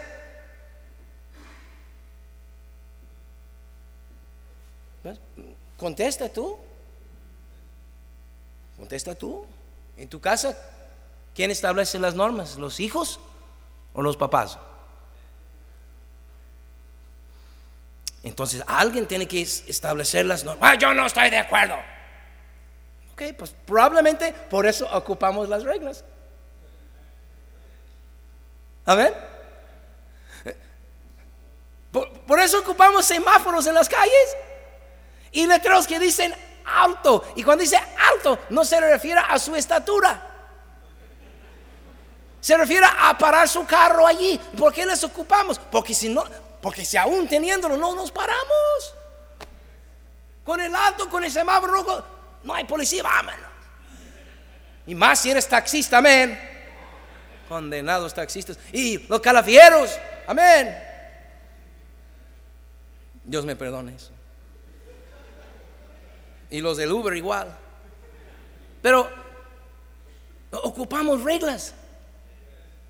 Contesta tú. Contesta tú. En tu casa, ¿quién establece las normas? ¿Los hijos o los papás? Entonces alguien tiene que establecer las normas. Ah, yo no estoy de acuerdo. Ok, pues probablemente por eso ocupamos las reglas. Amén. Por, por, eso ocupamos semáforos en las calles y letreros que dicen alto. Y cuando dice alto, no se refiere a su estatura. Se refiere a parar su carro allí. ¿Por qué les ocupamos? Porque si no, porque si aún teniéndolo no nos paramos. Con el alto, con el semáforo rojo, no hay policía, vámonos. Y más si eres taxista, amén. Condenados taxistas. Y los calafieros, amén. Dios me perdone eso. Y los del Uber igual. Pero ocupamos reglas.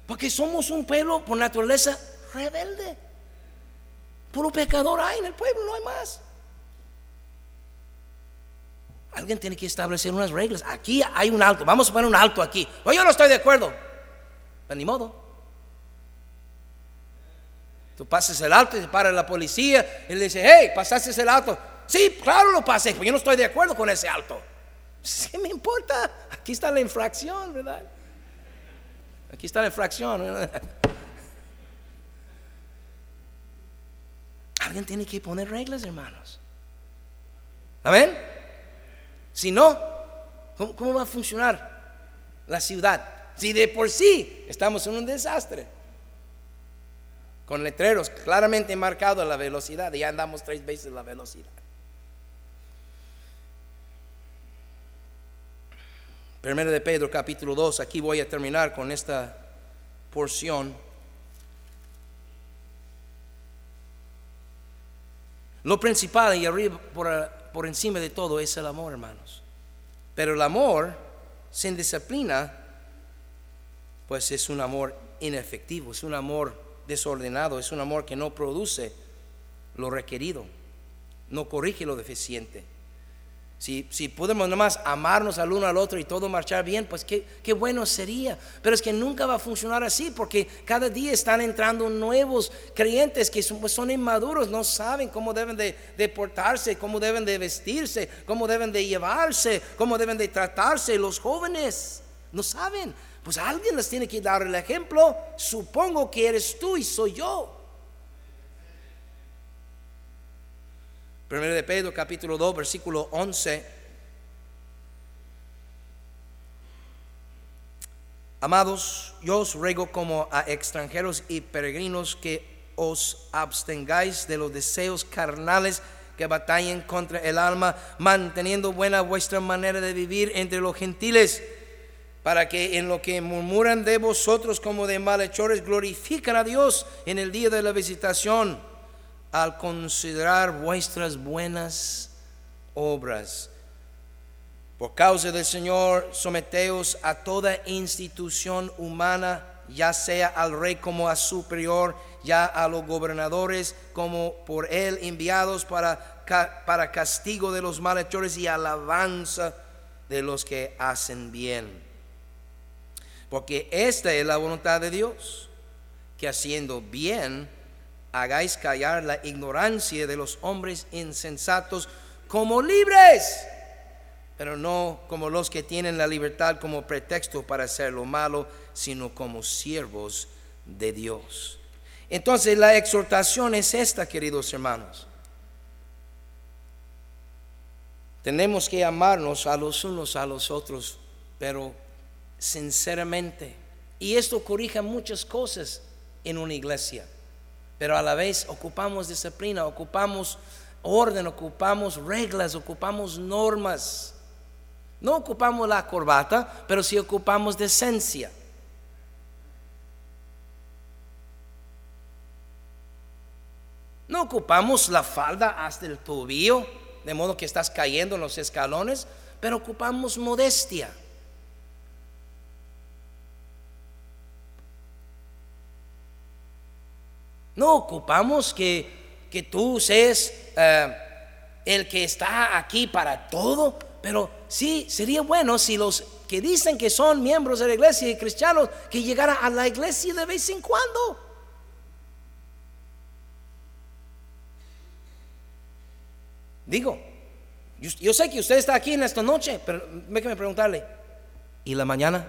Porque somos un pueblo por naturaleza rebelde. Puro pecador hay en el pueblo, no hay más. Alguien tiene que establecer unas reglas. Aquí hay un alto. Vamos a poner un alto aquí. O yo no estoy de acuerdo. Pues ni modo. Tú pasas el alto y se para la policía y le dice, hey, pasaste el alto. Sí, claro lo pasé, pero yo no estoy de acuerdo con ese alto. ¿Qué me importa? Aquí está la infracción, ¿verdad? Aquí está la infracción. Alguien tiene que poner reglas, hermanos. Amén. Si no, ¿cómo, va a funcionar la ciudad? Si de por sí estamos en un desastre. con letreros claramente marcados la velocidad, y ya andamos tres veces la velocidad. Primero de Pedro capítulo 2, aquí voy a terminar con esta porción. Lo principal y arriba por, por encima de todo es el amor, hermanos. Pero el amor sin disciplina, pues es un amor inefectivo, es un amor desordenado, es un amor que no produce lo requerido, no corrige lo deficiente. Si, si podemos nomás amarnos al uno al otro y todo marchar bien, pues qué, qué bueno sería. Pero es que nunca va a funcionar así porque cada día están entrando nuevos creyentes que son, pues son inmaduros, no saben cómo deben de, de portarse, cómo deben de vestirse, cómo deben de llevarse, cómo deben de tratarse. Los jóvenes no saben. Pues alguien les tiene que dar el ejemplo. Supongo que eres tú y soy yo. De Pedro capítulo 2 versículo 11. Amados, yo os ruego como a extranjeros y peregrinos que os abstengáis de los deseos carnales que batallen contra el alma, manteniendo buena vuestra manera de vivir entre los gentiles, para que en lo que murmuran de vosotros como de malhechores glorifican a Dios en el día de la visitación al considerar vuestras buenas obras. Por causa del Señor, someteos a toda institución humana, ya sea al rey como a superior, ya a los gobernadores como por él enviados para, para castigo de los malhechores y alabanza de los que hacen bien. Porque esta es la voluntad de Dios, que haciendo bien, hagáis callar la ignorancia de los hombres insensatos como libres, pero no como los que tienen la libertad como pretexto para hacer lo malo, sino como siervos de Dios. Entonces la exhortación es esta, queridos hermanos. Tenemos que amarnos a los unos a los otros, pero sinceramente. Y esto corrija muchas cosas en una iglesia pero a la vez ocupamos disciplina, ocupamos orden, ocupamos reglas, ocupamos normas. No ocupamos la corbata, pero sí ocupamos decencia. No ocupamos la falda hasta el tobillo, de modo que estás cayendo en los escalones, pero ocupamos modestia. No ocupamos que, que tú seas eh, el que está aquí para todo, pero sí sería bueno si los que dicen que son miembros de la iglesia y cristianos, que llegaran a la iglesia de vez en cuando. Digo, yo, sé que usted está aquí en esta noche, pero déjeme preguntarle, ¿y la mañana?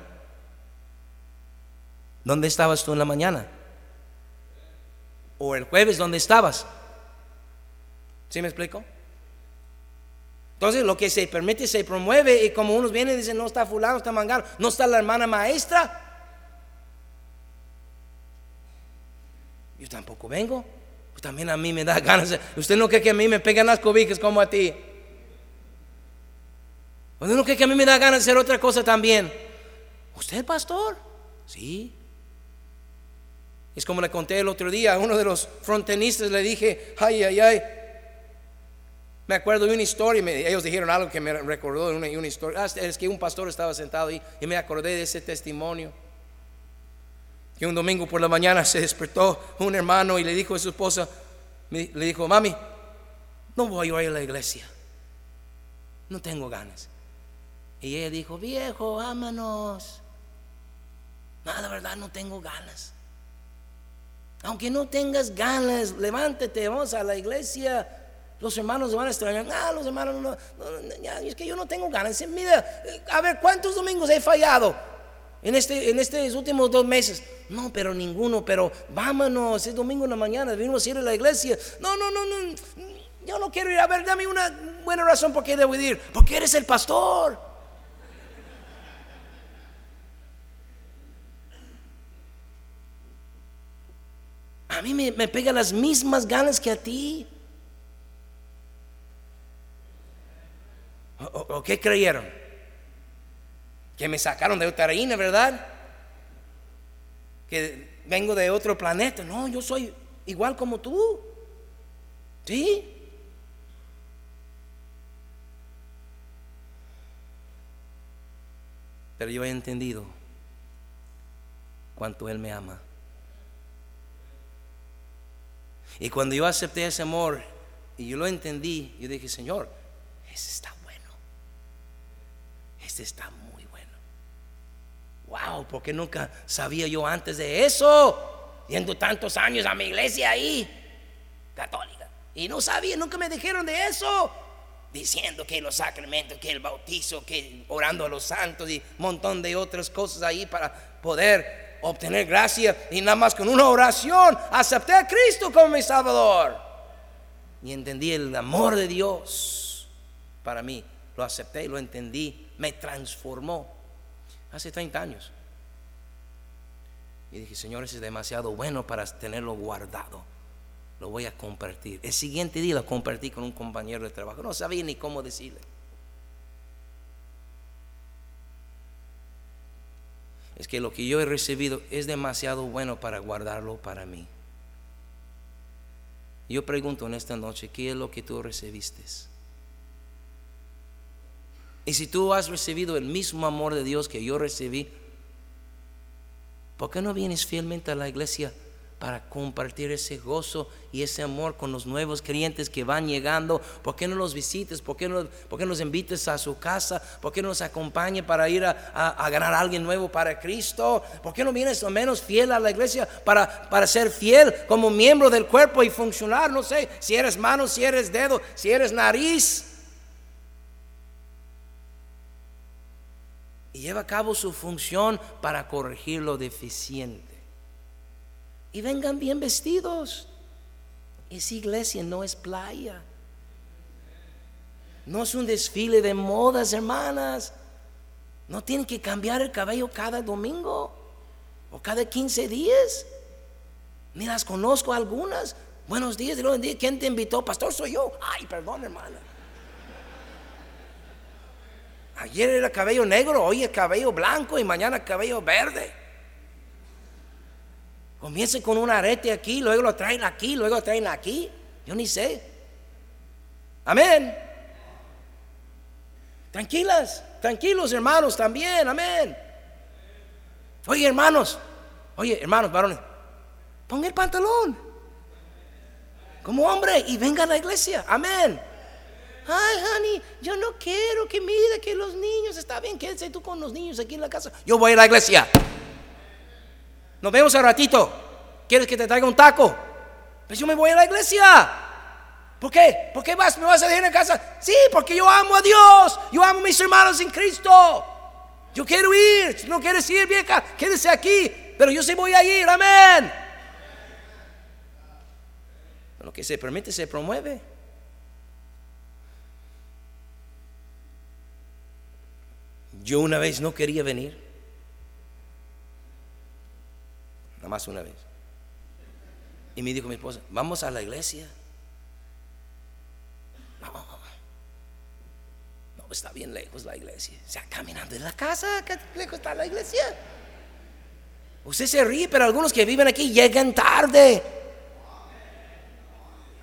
¿Dónde estabas tú en la mañana? O el jueves donde estabas. ¿Sí me explico? Entonces lo que se permite se promueve y como unos vienen y dicen, no está fulano, está mangano, no está la hermana maestra. Yo tampoco vengo. Pues también a mí me da ganas. Usted no cree que a mí me pegan las cobijas como a ti. Usted no cree que a mí me da ganas de hacer otra cosa también. ¿Usted, pastor? Sí. Es como le conté el otro día a uno de los frontenistas, le dije, ay, ay, ay. Me acuerdo de una historia, ellos dijeron algo que me recordó de una, historia. Ah, es que un pastor estaba sentado ahí y me acordé de ese testimonio. Que un domingo por la mañana se despertó un hermano y le dijo a su esposa, le dijo, mami, no voy a ir a la iglesia. No tengo ganas. Y ella dijo, viejo, ámanos. No, la verdad no tengo ganas. Aunque no tengas ganas, levántate, vamos a la iglesia. Los hermanos van a extrañar. Ah, los hermanos no, es que yo no tengo ganas. Mira, a ver, ¿cuántos domingos he fallado en, este, en estos últimos dos meses? No, pero ninguno, pero vámonos, es domingo en la mañana, venimos a ir a la iglesia. No, no, no, no, yo no quiero ir. A ver, dame una buena razón por qué debo ir. Porque eres el pastor. A mí me, me pega las mismas ganas que a ti. ¿O, qué creyeron? Que me sacaron de otra reina, ¿verdad? Que vengo de otro planeta. No, yo soy igual como tú. ¿Sí? Pero yo he entendido cuánto Él me ama. Y cuando yo acepté ese amor y yo lo entendí, yo dije, Señor, ese está bueno. Este está muy bueno. Wow, porque nunca sabía yo antes de eso? Yendo tantos años a mi iglesia ahí, católica. Y no sabía, nunca me dijeron de eso. Diciendo que los sacramentos, que el bautizo, que orando a los santos y un montón de otras cosas ahí para poder obtener gracia. Y nada más con una oración acepté a Cristo como mi Salvador. Y entendí el amor de Dios para mí. Lo acepté y lo entendí. Me transformó. Hace 30 años. Y dije, Señor, ese es demasiado bueno para tenerlo guardado. Lo voy a compartir. El siguiente día lo compartí con un compañero de trabajo. No sabía ni cómo decirle. Es que lo que yo he recibido es demasiado bueno para guardarlo para mí. Yo pregunto en esta noche, ¿qué es lo que tú recibiste? Y si tú has recibido el mismo amor de Dios que yo recibí, ¿por qué no vienes fielmente a la iglesia para compartir ese gozo y ese amor con los nuevos creyentes que van llegando? ¿Por qué no los visites? ¿Por qué no, por qué nos invites a su casa? ¿Por qué no nos acompañe para ir a, a- a ganar a alguien nuevo para Cristo? ¿Por qué no vienes lo menos fiel a la iglesia para, para ser fiel como miembro del cuerpo y funcionar? No sé, si eres mano, si eres dedo, si eres nariz. y lleva a cabo su función para corregir lo deficiente. Y vengan bien vestidos. Esa iglesia no es playa. No es un desfile de modas, hermanas. No tienen que cambiar el cabello cada domingo o cada 15 días. Ni las conozco algunas. Buenos días, luego día, ¿quién te invitó? Pastor, soy yo. Ay, perdón, hermana. Ayer era cabello negro, hoy es cabello blanco y mañana cabello verde. Comienza con un arete aquí, luego lo traen aquí, luego lo traen aquí. Yo ni sé. Amén. Tranquilas, tranquilos hermanos también, amén. Oye hermanos, oye hermanos, varones, pon el pantalón como hombre y venga a la iglesia, amén. Ay, honey, yo no quiero que mire que los niños, está bien, quédese tú con los niños aquí en la casa. Yo voy a la iglesia. Nos vemos al ratito. ¿Quieres que te traiga un taco? Pues yo me voy a la iglesia. ¿Por qué? ¿Por qué vas, me vas a dejar en casa? Sí, porque yo amo a Dios. Yo amo a mis hermanos en Cristo. Yo quiero ir. Si no quieres ir, vieja, quédese aquí. Pero yo sí voy a ir. Amén. Lo que se permite se promueve. Yo una vez no quería venir. Nada más una vez. Y me dijo mi esposa, vamos a la iglesia. No, no, está bien lejos la iglesia. O sea, caminando de la casa, ¿qué lejos está la iglesia? Usted se ríe, pero algunos que viven aquí llegan tarde.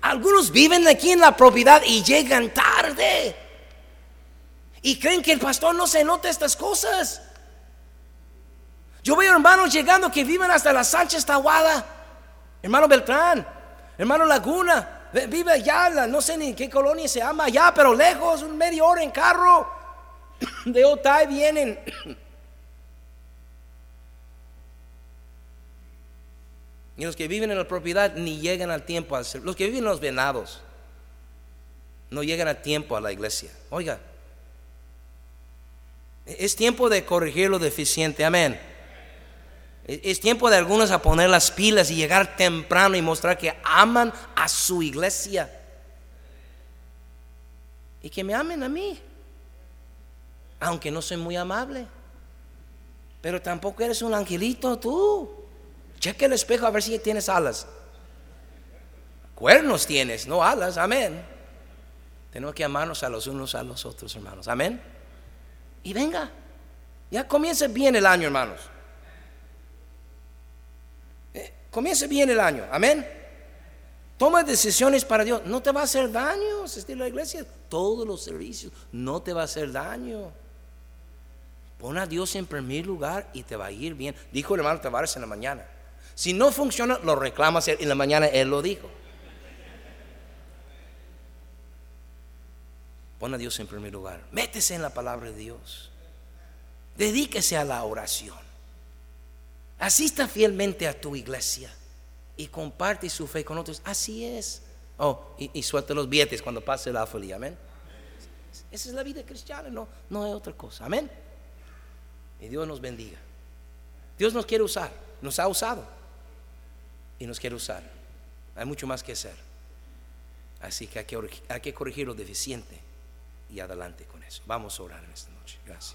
Algunos viven aquí en la propiedad y llegan tarde. Y creen que el pastor no se nota estas cosas. Yo veo hermanos llegando que viven hasta la Sánchez Tahuada. Hermano Beltrán, hermano Laguna, ve- vive allá, no sé ni qué colonia se llama allá, pero lejos, un media hora en carro. De Otay vienen. Y los que viven en la propiedad ni llegan al tiempo. Los que viven en los venados no llegan a tiempo a la iglesia. Oiga, es tiempo de corregir lo deficiente. Amén. Es tiempo de algunos a poner las pilas y llegar temprano y mostrar que aman a su iglesia. Y que me amen a mí. Aunque no soy muy amable. Pero tampoco eres un angelito tú. Cheque el espejo a ver si tienes alas. Cuernos tienes, no alas, amén. Tenemos que amarnos a los unos a los otros, hermanos, amén. Y venga, ya comience bien el año, hermanos. Eh, comience bien el año, amén. Toma decisiones para Dios. No te va a hacer daño asistir a la iglesia. Todos los servicios no te va a hacer daño. Pon a Dios en primer lugar y te va a ir bien. Dijo el hermano Tavares en la mañana. Si no funciona, lo reclamas en la mañana. Él lo dijo. Pon a Dios en primer lugar. Métese en la palabra de Dios. Dedíquese a la oración. Asista fielmente a tu iglesia y comparte su fe con otros. Así es. Oh, y, suelta los billetes cuando pase la folía. Amén. Esa es la vida cristiana, no, no hay otra cosa. Amén. Y Dios nos bendiga. Dios nos quiere usar, nos ha usado y nos quiere usar. Hay mucho más que hacer. Así que hay que, hay que corregir lo deficiente y adelante con eso. Vamos a orar en esta noche. Gracias.